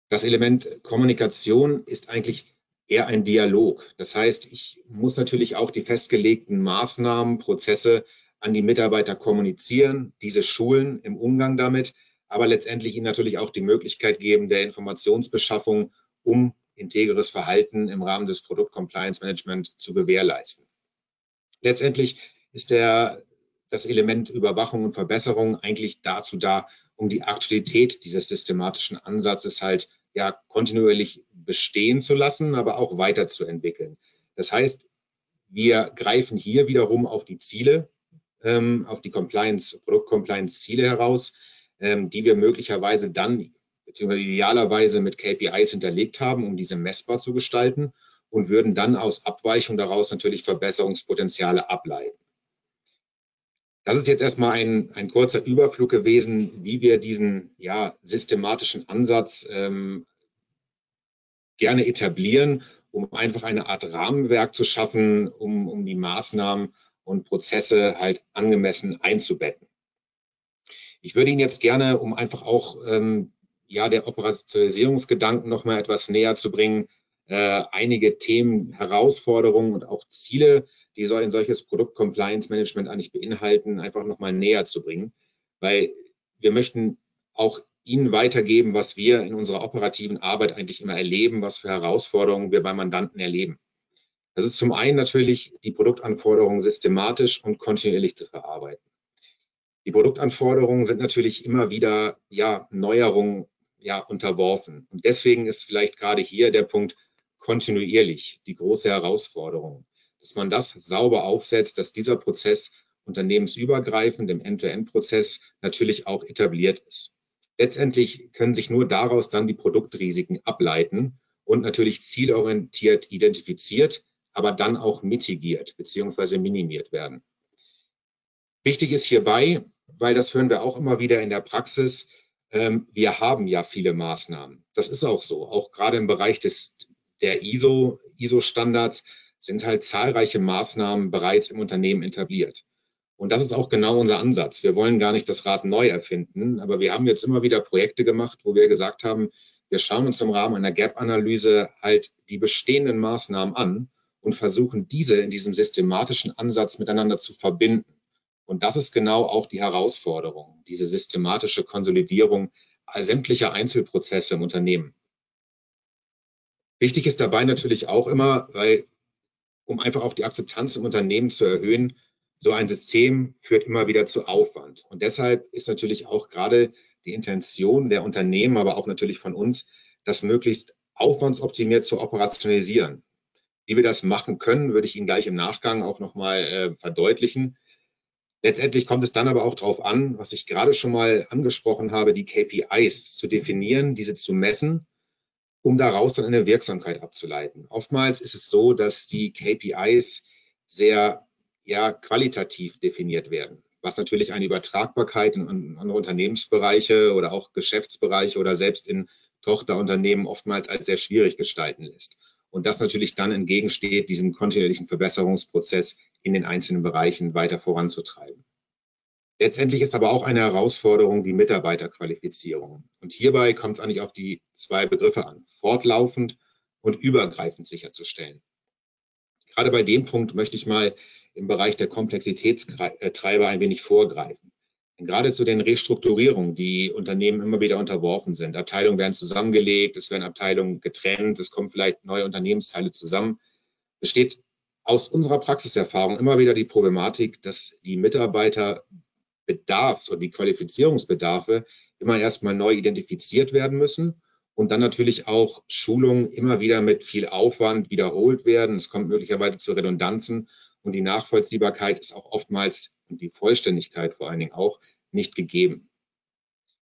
Speaker 5: Das Element Kommunikation ist eigentlich eher ein Dialog. Das heißt, ich muss natürlich auch die festgelegten Maßnahmen, Prozesse an die Mitarbeiter kommunizieren, diese schulen im Umgang damit, aber letztendlich ihnen natürlich auch die Möglichkeit geben der Informationsbeschaffung, um integres Verhalten im Rahmen des Produkt Compliance Management zu gewährleisten. Letztendlich ist der, das Element Überwachung und Verbesserung eigentlich dazu da, um die Aktualität dieses systematischen Ansatzes halt ja kontinuierlich bestehen zu lassen, aber auch weiterzuentwickeln. Das heißt, wir greifen hier wiederum auf die Ziele, ähm, auf die Compliance, Produkt-Compliance-Ziele heraus, ähm, die wir möglicherweise dann beziehungsweise idealerweise mit KPIs hinterlegt haben, um diese messbar zu gestalten und würden dann aus Abweichung daraus natürlich Verbesserungspotenziale ableiten. Das ist jetzt erstmal ein, ein kurzer Überflug gewesen, wie wir diesen ja, systematischen Ansatz ähm, gerne etablieren, um einfach eine Art Rahmenwerk zu schaffen, um, um die Maßnahmen und Prozesse halt angemessen einzubetten. Ich würde Ihnen jetzt gerne, um einfach auch ähm, ja, der Operationalisierungsgedanken noch mal etwas näher zu bringen, äh, einige Themen, Herausforderungen und auch Ziele die soll ein solches Produkt Compliance Management eigentlich beinhalten, einfach nochmal näher zu bringen, weil wir möchten auch Ihnen weitergeben, was wir in unserer operativen Arbeit eigentlich immer erleben, was für Herausforderungen wir bei Mandanten erleben. Das ist zum einen natürlich die Produktanforderungen systematisch und kontinuierlich zu verarbeiten. Die Produktanforderungen sind natürlich immer wieder ja, Neuerungen ja, unterworfen. Und deswegen ist vielleicht gerade hier der Punkt kontinuierlich die große Herausforderung, dass man das sauber aufsetzt, dass dieser Prozess unternehmensübergreifend im End-to-End-Prozess natürlich auch etabliert ist. Letztendlich können sich nur daraus dann die Produktrisiken ableiten und natürlich zielorientiert identifiziert, aber dann auch mitigiert bzw. minimiert werden. Wichtig ist hierbei, weil das hören wir auch immer wieder in der Praxis, ähm, wir haben ja viele Maßnahmen. Das ist auch so. Auch gerade im Bereich des, der ISO, ISO-Standards sind halt zahlreiche Maßnahmen bereits im Unternehmen etabliert. Und das ist auch genau unser Ansatz. Wir wollen gar nicht das Rad neu erfinden, aber wir haben jetzt immer wieder Projekte gemacht, wo wir gesagt haben, wir schauen uns im Rahmen einer Gap-Analyse halt die bestehenden Maßnahmen an und versuchen diese in diesem systematischen Ansatz miteinander zu verbinden. Und das ist genau auch die Herausforderung, diese systematische Konsolidierung sämtlicher Einzelprozesse im Unternehmen. Wichtig ist dabei natürlich auch immer, weil, um einfach auch die Akzeptanz im Unternehmen zu erhöhen, so ein System führt immer wieder zu Aufwand. Und deshalb ist natürlich auch gerade die Intention der Unternehmen, aber auch natürlich von uns, das möglichst aufwandsoptimiert zu operationalisieren. Wie wir das machen können, würde ich Ihnen gleich im Nachgang auch nochmal äh, verdeutlichen. Letztendlich kommt es dann aber auch darauf an, was ich gerade schon mal angesprochen habe, die KPIs zu definieren, diese zu messen, um daraus dann eine Wirksamkeit abzuleiten. Oftmals ist es so, dass die KPIs sehr ja, qualitativ definiert werden, was natürlich eine Übertragbarkeit in andere Unternehmensbereiche oder auch Geschäftsbereiche oder selbst in Tochterunternehmen oftmals als sehr schwierig gestalten lässt. Und das natürlich dann entgegensteht, diesem kontinuierlichen Verbesserungsprozess in den einzelnen Bereichen weiter voranzutreiben. Letztendlich ist aber auch eine Herausforderung die Mitarbeiterqualifizierung. Und hierbei kommt es eigentlich auf die zwei Begriffe an, fortlaufend und übergreifend sicherzustellen. Gerade bei dem Punkt möchte ich mal im Bereich der Komplexitätstreiber ein wenig vorgreifen. Denn gerade zu den Restrukturierungen, die Unternehmen immer wieder unterworfen sind. Abteilungen werden zusammengelegt, es werden Abteilungen getrennt, es kommen vielleicht neue Unternehmensteile zusammen. Besteht aus unserer Praxiserfahrung immer wieder die Problematik, dass die Mitarbeiterbedarfs- oder die Qualifizierungsbedarfe immer erstmal neu identifiziert werden müssen und dann natürlich auch Schulungen immer wieder mit viel Aufwand wiederholt werden. Es kommt möglicherweise zu Redundanzen und die Nachvollziehbarkeit ist auch oftmals und die Vollständigkeit vor allen Dingen auch nicht gegeben.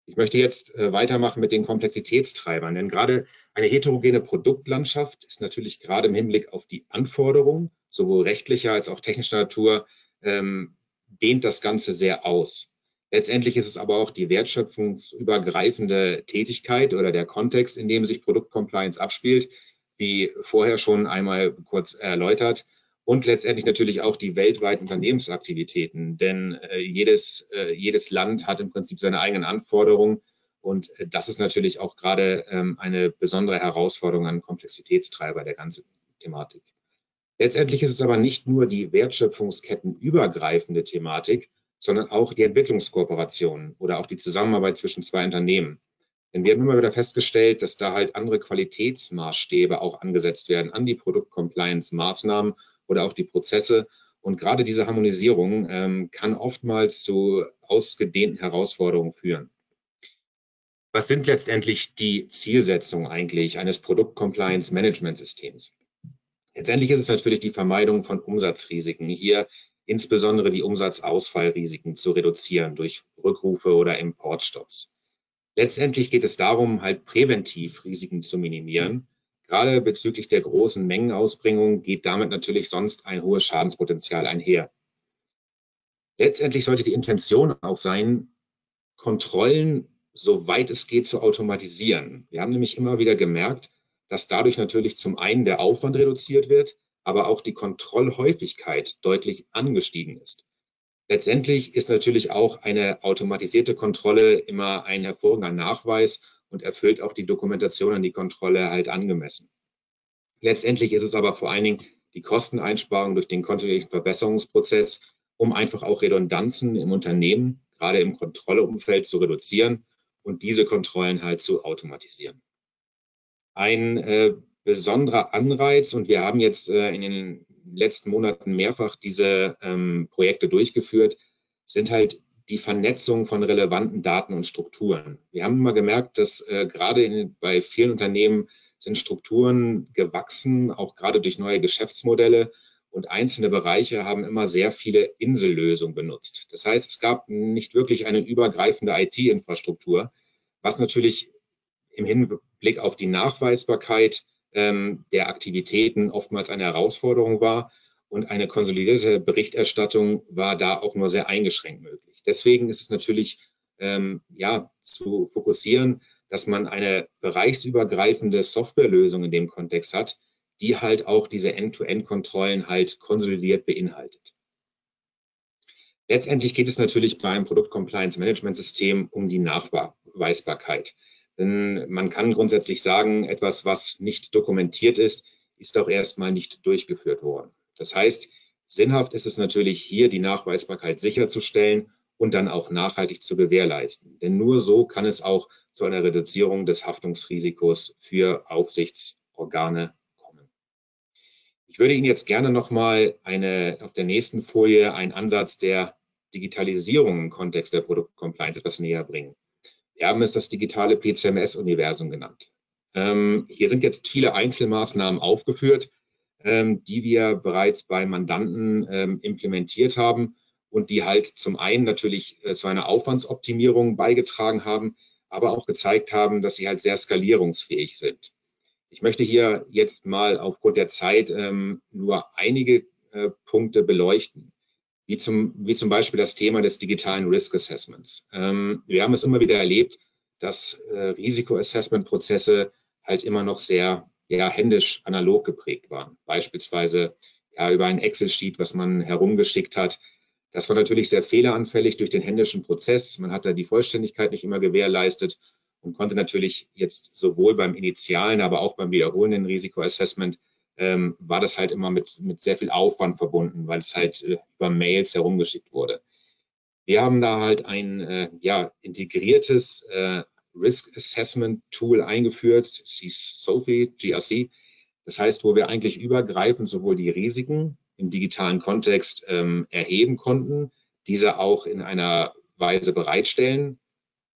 Speaker 5: Ich möchte jetzt äh, weitermachen mit den Komplexitätstreibern, denn gerade eine heterogene Produktlandschaft ist natürlich gerade im Hinblick auf die Anforderungen, sowohl rechtlicher als auch technischer Natur, ähm, dehnt das Ganze sehr aus. Letztendlich ist es aber auch die wertschöpfungsübergreifende Tätigkeit oder der Kontext, in dem sich Produktcompliance abspielt, wie vorher schon einmal kurz erläutert, und letztendlich natürlich auch die weltweiten Unternehmensaktivitäten, denn äh, jedes, äh, jedes Land hat im Prinzip seine eigenen Anforderungen und äh, das ist natürlich auch gerade ähm, eine besondere Herausforderung an Komplexitätstreiber der ganzen Thematik. Letztendlich ist es aber nicht nur die wertschöpfungskettenübergreifende Thematik, sondern auch die Entwicklungskooperation oder auch die Zusammenarbeit zwischen zwei Unternehmen. Denn wir haben immer wieder festgestellt, dass da halt andere Qualitätsmaßstäbe auch angesetzt werden an die Produktcompliance-Maßnahmen oder auch die Prozesse. Und gerade diese Harmonisierung ähm, kann oftmals zu ausgedehnten Herausforderungen führen. Was sind letztendlich die Zielsetzungen eigentlich eines Produkt-Compliance-Management-Systems? Letztendlich ist es natürlich die Vermeidung von Umsatzrisiken, hier insbesondere die Umsatzausfallrisiken zu reduzieren durch Rückrufe oder Importstopps. Letztendlich geht es darum, halt präventiv Risiken zu minimieren Gerade bezüglich der großen Mengenausbringung geht damit natürlich sonst ein hohes Schadenspotenzial einher. Letztendlich sollte die Intention auch sein, Kontrollen, soweit es geht, zu automatisieren. Wir haben nämlich immer wieder gemerkt, dass dadurch natürlich zum einen der Aufwand reduziert wird, aber auch die Kontrollhäufigkeit deutlich angestiegen ist. Letztendlich ist natürlich auch eine automatisierte Kontrolle immer ein hervorragender Nachweis und erfüllt auch die Dokumentation an die Kontrolle halt angemessen. Letztendlich ist es aber vor allen Dingen die Kosteneinsparung durch den kontinuierlichen Verbesserungsprozess, um einfach auch Redundanzen im Unternehmen, gerade im Kontrolleumfeld zu reduzieren und diese Kontrollen halt zu automatisieren. Ein äh, besonderer Anreiz, und wir haben jetzt äh, in den letzten Monaten mehrfach diese ähm, Projekte durchgeführt, sind halt die Vernetzung von relevanten Daten und Strukturen. Wir haben immer gemerkt, dass äh, gerade in, bei vielen Unternehmen sind Strukturen gewachsen, auch gerade durch neue Geschäftsmodelle. Und einzelne Bereiche haben immer sehr viele Insellösungen benutzt. Das heißt, es gab nicht wirklich eine übergreifende IT-Infrastruktur, was natürlich im Hinblick auf die Nachweisbarkeit ähm, der Aktivitäten oftmals eine Herausforderung war. Und eine konsolidierte Berichterstattung war da auch nur sehr eingeschränkt möglich. Deswegen ist es natürlich ähm, ja, zu fokussieren, dass man eine bereichsübergreifende Softwarelösung in dem Kontext hat, die halt auch diese End-to-End-Kontrollen halt konsolidiert beinhaltet. Letztendlich geht es natürlich bei einem Produkt-Compliance-Management-System um die Nachweisbarkeit. Denn man kann grundsätzlich sagen, etwas, was nicht dokumentiert ist, ist auch erstmal nicht durchgeführt worden. Das heißt, sinnhaft ist es natürlich hier, die Nachweisbarkeit sicherzustellen und dann auch nachhaltig zu gewährleisten. Denn nur so kann es auch zu einer Reduzierung des Haftungsrisikos für Aufsichtsorgane kommen. Ich würde Ihnen jetzt gerne nochmal eine, auf der nächsten Folie einen Ansatz der Digitalisierung im Kontext der Produktcompliance etwas näher bringen. Wir haben es das digitale PCMS-Universum genannt. Ähm, hier sind jetzt viele Einzelmaßnahmen aufgeführt, ähm, die wir bereits bei Mandanten ähm, implementiert haben und die halt zum einen natürlich äh, zu einer Aufwandsoptimierung beigetragen haben, aber auch gezeigt haben, dass sie halt sehr skalierungsfähig sind. Ich möchte hier jetzt mal aufgrund der Zeit ähm, nur einige äh, Punkte beleuchten, wie zum, wie zum Beispiel das Thema des digitalen Risk Assessments. Ähm, wir haben es immer wieder erlebt, dass äh, Risikoassessment-Prozesse halt immer noch sehr ja, händisch analog geprägt waren. Beispielsweise ja, über ein Excel-Sheet, was man herumgeschickt hat, das war natürlich sehr fehleranfällig durch den händischen Prozess. Man hat da die Vollständigkeit nicht immer gewährleistet und konnte natürlich jetzt sowohl beim initialen, aber auch beim wiederholenden Risikoassessment ähm, war das halt immer mit, mit sehr viel Aufwand verbunden, weil es halt äh, über Mails herumgeschickt wurde. Wir haben da halt ein äh, ja, integriertes äh, Risk Assessment Tool eingeführt, SOFI, GRC. Das heißt, wo wir eigentlich übergreifend sowohl die Risiken im digitalen Kontext ähm, erheben konnten, diese auch in einer Weise bereitstellen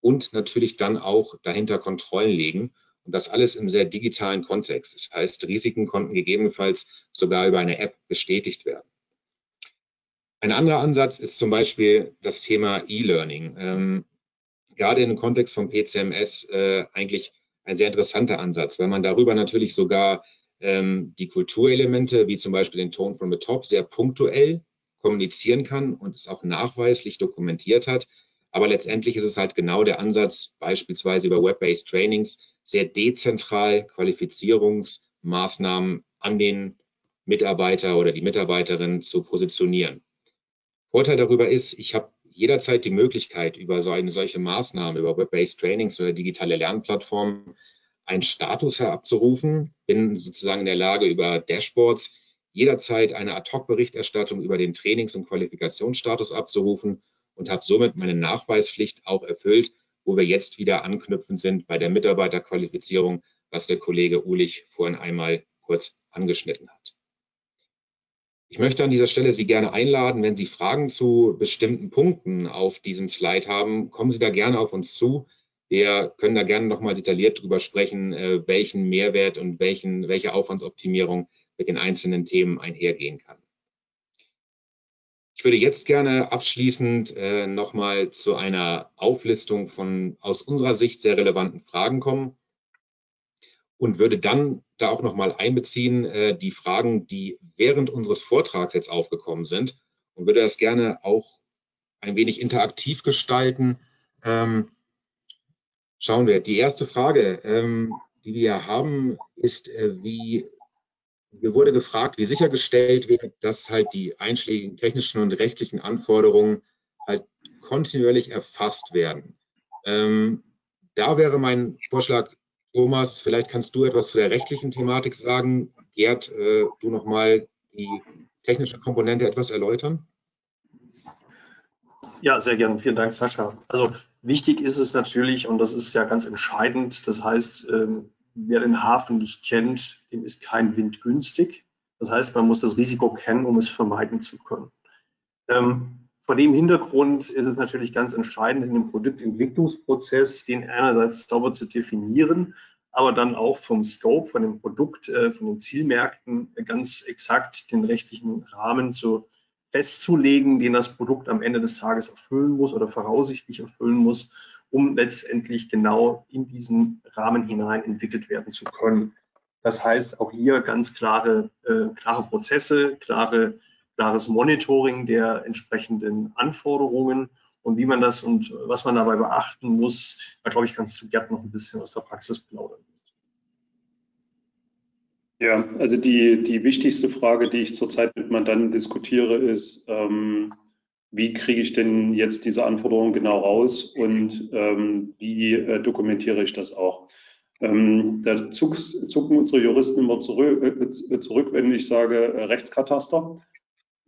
Speaker 5: und natürlich dann auch dahinter Kontrollen legen. Und das alles im sehr digitalen Kontext. Das heißt, Risiken konnten gegebenenfalls sogar über eine App bestätigt werden. Ein anderer Ansatz ist zum Beispiel das Thema E-Learning. Ähm, gerade im Kontext von PCMS äh, eigentlich ein sehr interessanter Ansatz, weil man darüber natürlich sogar ähm, die Kulturelemente, wie zum Beispiel den Tone from the Top, sehr punktuell kommunizieren kann und es auch nachweislich dokumentiert hat. Aber letztendlich ist es halt genau der Ansatz, beispielsweise über Web-based Trainings, sehr dezentral Qualifizierungsmaßnahmen an den Mitarbeiter oder die Mitarbeiterin zu positionieren. Vorteil darüber ist, ich habe jederzeit die Möglichkeit, über so eine solche Maßnahme, über Web-based Trainings oder digitale Lernplattformen einen Status herabzurufen, bin sozusagen in der Lage, über Dashboards jederzeit eine Ad-Hoc-Berichterstattung über den Trainings- und Qualifikationsstatus abzurufen und habe somit meine Nachweispflicht auch erfüllt, wo wir jetzt wieder anknüpfend sind bei der Mitarbeiterqualifizierung, was der Kollege Ulich vorhin einmal kurz angeschnitten hat. Ich möchte an dieser Stelle Sie gerne einladen, wenn Sie Fragen zu bestimmten Punkten auf diesem Slide haben, kommen Sie da gerne auf uns zu. Wir können da gerne nochmal detailliert drüber sprechen, äh, welchen Mehrwert und welchen, welche Aufwandsoptimierung mit den einzelnen Themen einhergehen kann. Ich würde jetzt gerne abschließend äh, nochmal zu einer Auflistung von aus unserer Sicht sehr relevanten Fragen kommen und würde dann da auch nochmal einbeziehen äh, die Fragen, die während unseres Vortrags jetzt aufgekommen sind und würde das gerne auch ein wenig interaktiv gestalten. Ähm, Schauen wir. Die erste Frage, ähm, die wir haben, ist, äh, wie mir wurde gefragt, wie sichergestellt wird, dass halt die einschlägigen technischen und rechtlichen Anforderungen halt kontinuierlich erfasst werden. Ähm, da wäre mein Vorschlag, Thomas, vielleicht kannst du etwas zu der rechtlichen Thematik sagen. Gerd, äh, du nochmal die technische Komponente etwas erläutern?
Speaker 4: Ja, sehr gerne. Vielen Dank, Sascha. Also Wichtig ist es natürlich, und das ist ja ganz entscheidend, das heißt, ähm, wer den Hafen nicht kennt, dem ist kein Wind günstig. Das heißt, man muss das Risiko kennen, um es vermeiden zu können. Ähm, vor dem Hintergrund ist es natürlich ganz entscheidend, in dem Produktentwicklungsprozess den einerseits sauber zu definieren, aber dann auch vom Scope, von dem Produkt, äh, von den Zielmärkten ganz exakt den rechtlichen Rahmen zu festzulegen, den das Produkt am Ende des Tages erfüllen muss oder voraussichtlich erfüllen muss, um letztendlich genau in diesen Rahmen hinein entwickelt werden zu können. Das heißt auch hier ganz klare, äh, klare Prozesse, klare klares Monitoring der entsprechenden Anforderungen und wie man das und was man dabei beachten muss, da glaube ich, kannst du Gerd noch ein bisschen aus der Praxis plaudern.
Speaker 3: Ja, also die, die wichtigste Frage, die ich zurzeit mit Mandanten diskutiere, ist, ähm, wie kriege ich denn jetzt diese Anforderungen genau raus und ähm, wie äh, dokumentiere ich das auch? Ähm, da zucken unsere Juristen immer zurück, äh, zurück wenn ich sage äh, Rechtskataster.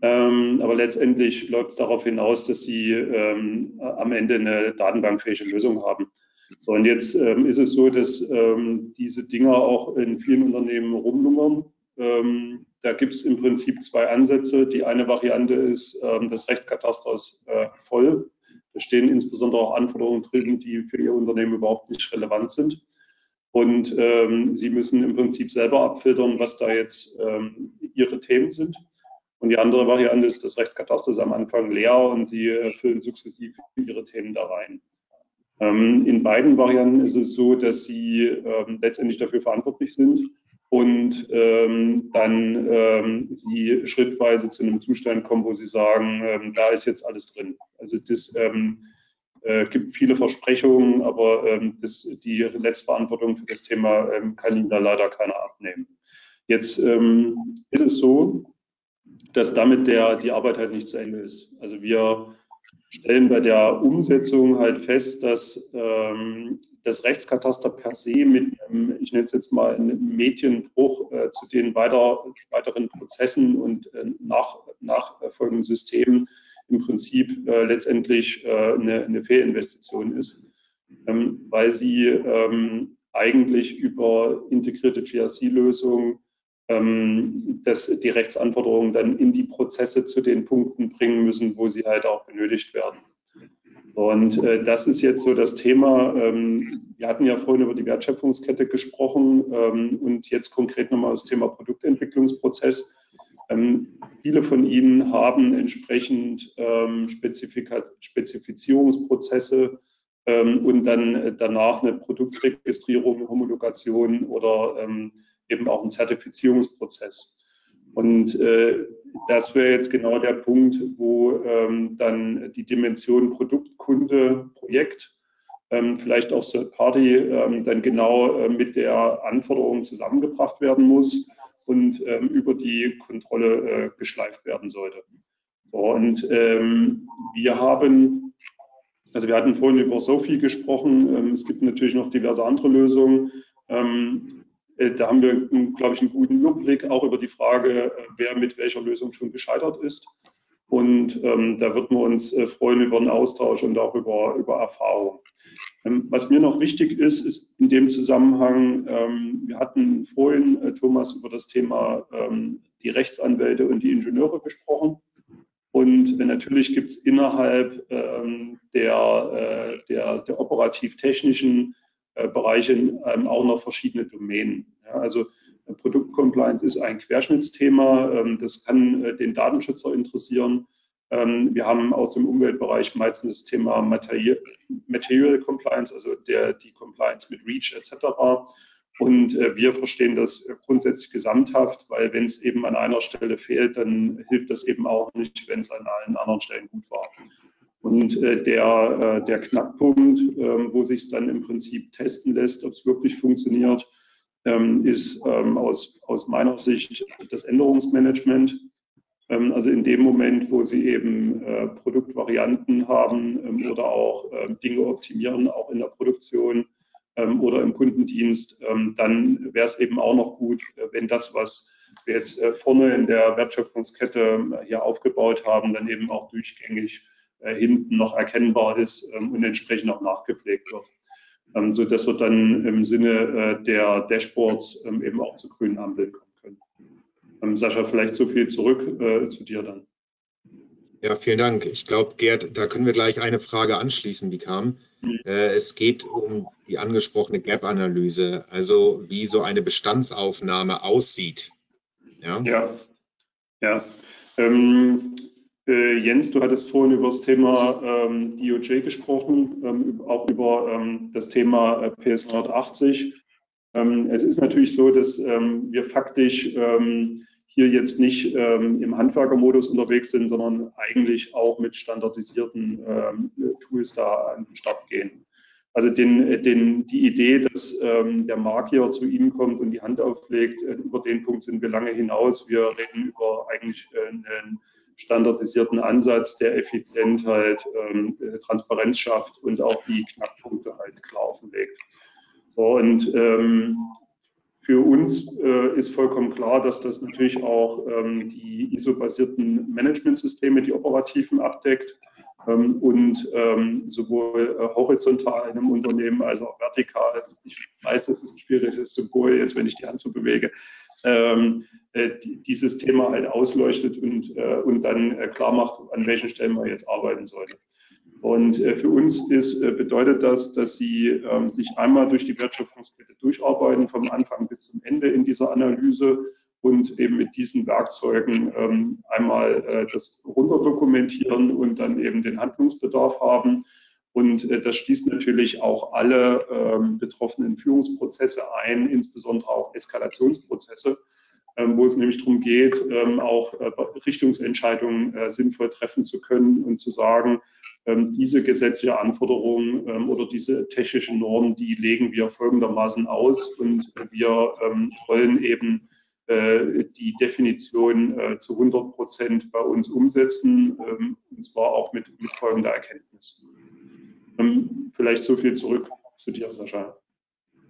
Speaker 3: Ähm, aber letztendlich läuft es darauf hinaus, dass sie ähm, am Ende eine datenbankfähige Lösung haben. So, und jetzt ähm, ist es so, dass ähm, diese Dinger auch in vielen Unternehmen rumlungern. Ähm, da gibt es im Prinzip zwei Ansätze. Die eine Variante ist, ähm, das Rechtskataster ist äh, voll. Da stehen insbesondere auch Anforderungen drin, die für Ihr Unternehmen überhaupt nicht relevant sind. Und Sie müssen im Prinzip selber abfiltern, was da jetzt Ihre Themen sind. Und die andere Variante ist, das Rechtskataster ist am Anfang leer und Sie äh, füllen sukzessiv Ihre Themen da rein. Ähm, in beiden Varianten ist es so, dass Sie ähm, letztendlich dafür verantwortlich sind und ähm, dann Sie schrittweise zu einem Zustand kommen, wo Sie sagen, da ist jetzt alles drin. Also das äh, gibt viele Versprechungen, aber das, die Letztverantwortung für das Thema kann Ihnen da leider keiner abnehmen. Jetzt ist es so, dass damit der, die Arbeit halt nicht zu Ende ist. Also wir stellen bei der Umsetzung halt fest, dass ähm, das Rechtskataster per se mit einem, ich nenne es jetzt mal einem Medienbruch äh, zu den weiter, weiteren Prozessen und äh, nach, nachfolgenden Systemen im Prinzip äh, letztendlich äh, eine, eine, Fehlinvestition ist, ähm, weil sie ähm, eigentlich über integrierte GRC-Lösungen ähm, dass die Rechtsanforderungen dann in die Prozesse zu den Punkten bringen müssen, wo sie halt auch benötigt werden. Und äh, das ist jetzt so das Thema. Ähm, wir hatten ja vorhin über die Wertschöpfungskette gesprochen ähm, und jetzt konkret nochmal das Thema Produktentwicklungsprozess. Ähm, viele von Ihnen haben entsprechend ähm, Spezifizierungsprozesse ähm, und dann danach eine Produktregistrierung, Homologation oder ähm, eben auch ein Zertifizierungsprozess. Und äh, das wäre jetzt genau der Punkt, wo ähm, dann die Dimension Produktkunde, Projekt, ähm, vielleicht auch Third Party, ähm, dann genau äh, mit der Anforderung zusammengebracht werden muss und ähm, über die Kontrolle äh, geschleift werden sollte. So, und ähm, wir haben, also wir hatten vorhin über Sophie gesprochen, ähm, es gibt natürlich noch diverse andere Lösungen. Äh, da haben wir, glaube ich, einen guten Überblick auch über die Frage, äh, wer mit welcher Lösung schon gescheitert ist. Und ähm, da würden wir uns äh, freuen über einen Austausch und auch über, über Erfahrung. Ähm, was mir noch wichtig ist, ist in dem Zusammenhang, ähm, wir hatten vorhin, äh, Thomas, über das Thema ähm, die Rechtsanwälte und die Ingenieure gesprochen. Und äh, natürlich gibt es innerhalb ähm, der, äh, der, der operativ-technischen äh, Bereichen ähm, auch noch verschiedene Domänen. Ja, also äh, Produktcompliance ist ein Querschnittsthema. Ähm, das kann äh, den Datenschützer interessieren. Ähm, wir haben aus dem Umweltbereich meistens das Thema Material, Material Compliance, also der, die Compliance mit REACH etc. Und wir verstehen das grundsätzlich gesamthaft, weil wenn es eben an einer Stelle fehlt, dann hilft das eben auch nicht, wenn es an allen anderen Stellen gut war. Und äh, der, äh, der Knackpunkt, äh, wo sich es dann im Prinzip testen lässt, ob es wirklich funktioniert, ähm, ist ähm, aus, aus meiner Sicht das Änderungsmanagement. Ähm, also in dem Moment, wo Sie eben äh, Produktvarianten haben ähm, oder auch ähm, Dinge optimieren, auch in der Produktion ähm, oder im Kundendienst, dann wäre es eben auch noch gut, äh, wenn das, was wir jetzt äh, vorne in der Wertschöpfungskette hier aufgebaut haben, dann eben auch durchgängig äh, hinten noch erkennbar ist ähm, und entsprechend auch nachgepflegt wird. Ähm, so dass wir dann im Sinne äh, der Dashboards ähm, eben auch zu grünen Ampeln kommen können. Sascha, vielleicht so viel zurück äh, zu dir dann.
Speaker 5: Ja, vielen Dank. Ich glaube, Gerd, da können wir gleich eine Frage anschließen, die kam. Mhm. Äh, es geht um die angesprochene Gap-Analyse, also wie so eine Bestandsaufnahme aussieht.
Speaker 3: Ja, ja. ja. Ähm, äh, Jens, du hattest vorhin über das Thema ähm, DOJ gesprochen, ähm, auch über ähm, das Thema äh, PS 180. Ähm, es ist natürlich so, dass ähm, wir faktisch ähm, hier jetzt nicht im Handwerkermodus unterwegs sind, sondern eigentlich auch mit standardisierten Tools da an den Start gehen. Also den, den, die Idee, dass der Magier zu Ihnen kommt und die Hand auflegt, äh, über den Punkt sind wir lange hinaus. Wir reden über eigentlich äh, einen standardisierten Ansatz, der effizient halt ähm, äh, Transparenz schafft und auch die Knackpunkte halt klar offenlegt. So, und ähm, für uns äh, ist vollkommen klar, dass das natürlich auch ähm, die ISO-basierten Managementsysteme, die operativen abdeckt ähm, und ähm, sowohl äh, horizontal in einem Unternehmen als auch vertikal. Ich weiß, das ist ein schwieriges Symbol, jetzt wenn ich die Hand so bewege, ähm, äh, dieses Thema halt ausleuchtet und, äh, und dann äh, klar macht, an welchen Stellen man jetzt arbeiten sollte. Und äh, für uns ist, äh, bedeutet das, dass Sie ähm, sich einmal durch die Wertschöpfungskette durcharbeiten, vom Anfang bis zum Ende in dieser Analyse und eben mit diesen Werkzeugen ähm, einmal äh, das runterdokumentieren und dann eben den Handlungsbedarf haben. Und äh, das schließt natürlich auch alle ähm, betroffenen Führungsprozesse ein, insbesondere auch Eskalationsprozesse, ähm, wo es nämlich darum geht, ähm, auch äh, Richtungsentscheidungen äh, sinnvoll treffen zu können und zu sagen, ähm, diese gesetzliche Anforderungen ähm, oder diese technischen Normen, die legen wir folgendermaßen aus und wir ähm, wollen eben äh, die Definition äh, zu 100 Prozent bei uns umsetzen, und zwar auch mit, mit folgender Erkenntnis. Vielleicht so viel zurück zu dir, Sascha.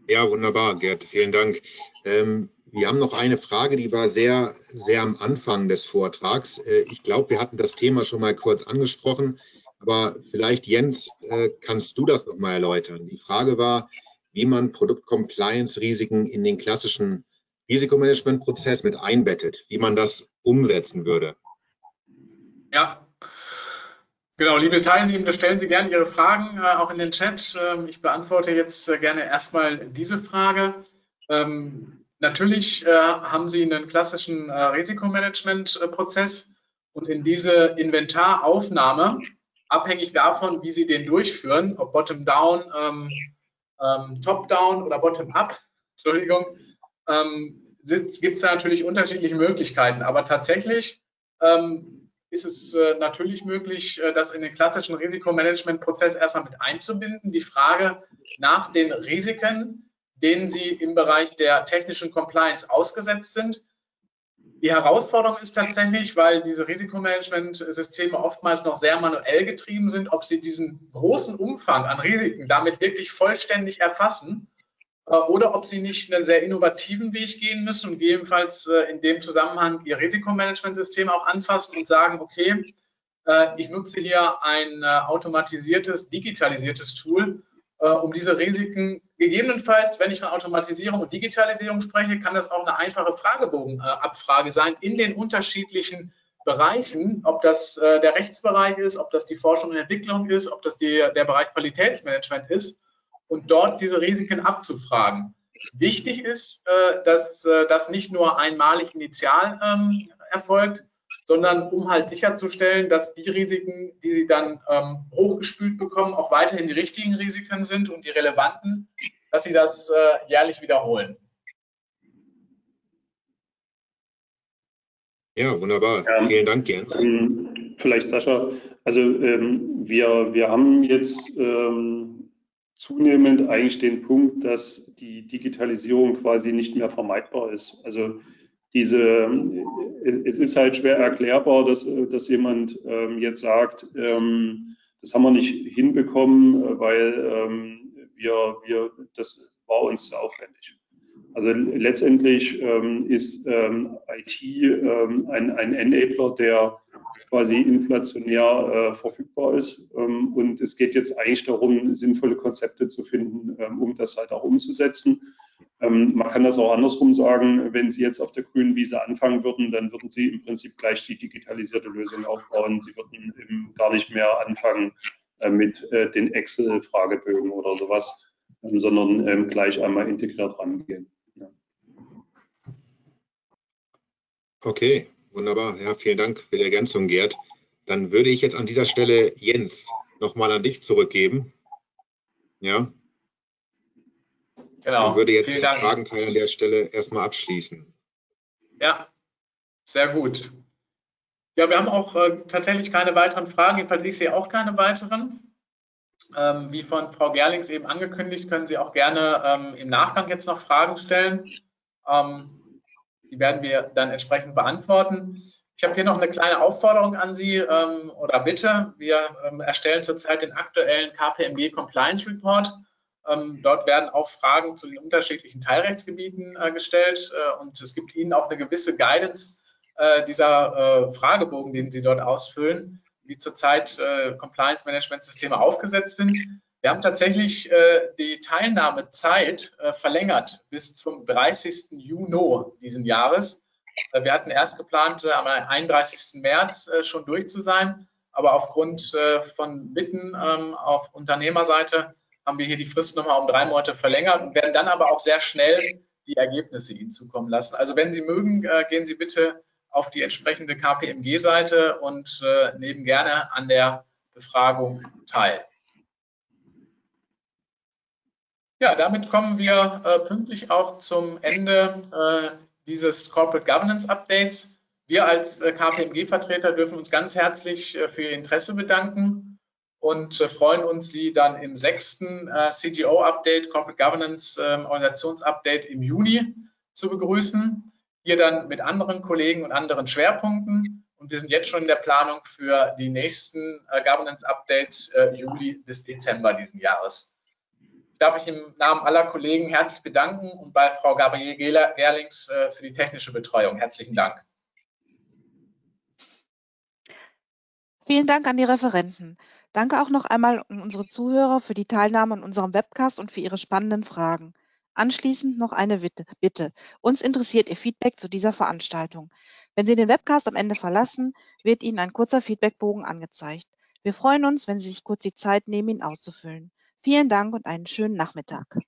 Speaker 5: Ja, wunderbar, Gerd, vielen Dank. wir haben noch eine Frage, die war sehr, sehr am Anfang des Vortrags. Äh, ich glaube, wir hatten das Thema schon mal kurz angesprochen. Aber vielleicht, Jens, äh, kannst du das nochmal erläutern? Die Frage war, wie man Produkt-Compliance-Risiken in den klassischen Risikomanagement-Prozess mit einbettet, wie man das umsetzen würde.
Speaker 2: Ja, genau. Liebe Teilnehmende, stellen Sie gerne Ihre Fragen äh, auch in den Chat. Ähm, ich beantworte jetzt äh, gerne erstmal diese Frage. Ähm, natürlich haben Sie einen klassischen Risikomanagement-Prozess und in diese Inventaraufnahme abhängig davon, wie Sie den durchführen, ob bottom-down, ähm, ähm, top-down oder bottom-up, [laughs] Entschuldigung, ähm, gibt es da natürlich unterschiedliche Möglichkeiten. Aber tatsächlich ähm, ist es äh, natürlich möglich, äh, das in den klassischen Risikomanagement-Prozess erstmal mit einzubinden. Die Frage nach den Risiken, denen Sie im Bereich der technischen Compliance ausgesetzt sind, die Herausforderung ist tatsächlich, weil diese Risikomanagement-Systeme oftmals noch sehr manuell getrieben sind, ob sie diesen großen Umfang an Risiken damit wirklich vollständig erfassen oder ob sie nicht einen sehr innovativen Weg gehen müssen und gegebenenfalls äh, in dem Zusammenhang ihr Risikomanagement-System auch anfassen und sagen, okay, äh, ich nutze hier ein automatisiertes, digitalisiertes Tool, um diese Risiken Gegebenenfalls, wenn ich von Automatisierung und Digitalisierung spreche, kann das auch eine einfache Fragebogenabfrage sein in den unterschiedlichen Bereichen, ob das äh, der Rechtsbereich ist, ob das die Forschung und Entwicklung ist, ob das die, der Bereich Qualitätsmanagement ist und dort diese Risiken abzufragen. Wichtig ist, äh, dass äh, das nicht nur einmalig initial ähm, erfolgt, sondern um halt sicherzustellen, dass die Risiken, die sie dann ähm, hochgespült bekommen, auch weiterhin die richtigen Risiken sind und die relevanten, dass sie das äh, jährlich wiederholen.
Speaker 5: Ja, wunderbar. Ja. Vielen Dank, Jens.
Speaker 3: Ähm, vielleicht, Sascha, also ähm, wir, wir haben jetzt ähm, zunehmend eigentlich den Punkt, dass die Digitalisierung quasi nicht mehr vermeidbar ist. Also diese, es ist halt schwer erklärbar, dass, dass jemand ähm, jetzt sagt, ähm, das haben wir nicht hinbekommen, weil ähm, wir, wir, das war uns zu aufwendig. Also letztendlich ähm, ist ähm, IT ähm, ein, ein Enabler, der quasi inflationär äh, verfügbar ist. Ähm, und es geht jetzt eigentlich darum, sinnvolle Konzepte zu finden, ähm, um das halt auch umzusetzen. Ähm, man kann das auch andersrum sagen, wenn Sie jetzt auf der grünen Wiese anfangen würden, dann würden Sie im Prinzip gleich die digitalisierte Lösung aufbauen. Sie würden gar nicht mehr anfangen äh, mit äh, den Excel-Fragebögen oder sowas, ähm, sondern ähm, gleich einmal integriert rangehen.
Speaker 5: Okay, wunderbar. Ja, vielen Dank für die Ergänzung, Gerd. Dann würde ich jetzt an dieser Stelle Jens nochmal an dich zurückgeben. Ja. Genau. Ich würde jetzt Vielen den Dank. Fragenteil an der Stelle erstmal abschließen.
Speaker 2: Ja, sehr gut. Ja, wir haben auch äh, tatsächlich keine weiteren Fragen. Jedenfalls ich sehe auch keine weiteren. Ähm, wie von Frau Gerlings eben angekündigt, können Sie auch gerne ähm, im Nachgang jetzt noch Fragen stellen. Ähm, die werden wir dann entsprechend beantworten. Ich habe hier noch eine kleine Aufforderung an Sie ähm, oder Bitte. Wir ähm, erstellen zurzeit den aktuellen KPMG Compliance Report. Ähm, dort werden auch Fragen zu den unterschiedlichen Teilrechtsgebieten äh, gestellt äh, und es gibt Ihnen auch eine gewisse Guidance äh, dieser äh, Fragebogen, den Sie dort ausfüllen, wie zurzeit äh, Compliance Management Systeme aufgesetzt sind. Wir haben tatsächlich äh, die Teilnahmezeit verlängert bis zum 30. Juni diesen Jahres. wir hatten erst geplant, am 31. März schon durch zu sein, aber aufgrund von Bitten ähm, auf Unternehmerseite haben wir hier die Frist nochmal um drei Monate verlängert und werden dann aber auch sehr schnell die Ergebnisse Ihnen zukommen lassen. Also wenn Sie mögen, äh, gehen Sie bitte auf die entsprechende KPMG-Seite und äh, nehmen gerne an der Befragung teil. Ja, damit kommen wir äh, pünktlich auch zum Ende äh, dieses Corporate Governance Updates. Wir als äh, KPMG-Vertreter dürfen uns ganz herzlich äh, für Ihr Interesse bedanken und äh, freuen uns, Sie dann im sechsten äh, CGO-Update, Corporate Governance ähm, Organisationsupdate im Juni zu begrüßen. Hier dann mit anderen Kollegen und anderen Schwerpunkten. Und wir sind jetzt schon in der Planung für die nächsten Governance-Updates Juli bis Dezember diesen Jahres. Ich darf mich im Namen aller Kollegen herzlich bedanken und bei Frau Gabriele Gerlings für die technische Betreuung. Herzlichen Dank.
Speaker 1: Vielen Dank an die Referenten. Danke auch noch einmal an unsere Zuhörer für die Teilnahme an unserem Webcast und für Ihre spannenden Fragen. Anschließend noch eine Bitte. Uns interessiert Ihr Feedback zu dieser Veranstaltung. Wenn Sie den Webcast am Ende verlassen, wird Ihnen ein kurzer Feedbackbogen angezeigt. Wir freuen uns, wenn Sie sich kurz die Zeit nehmen, ihn auszufüllen. Vielen Dank und einen schönen Nachmittag.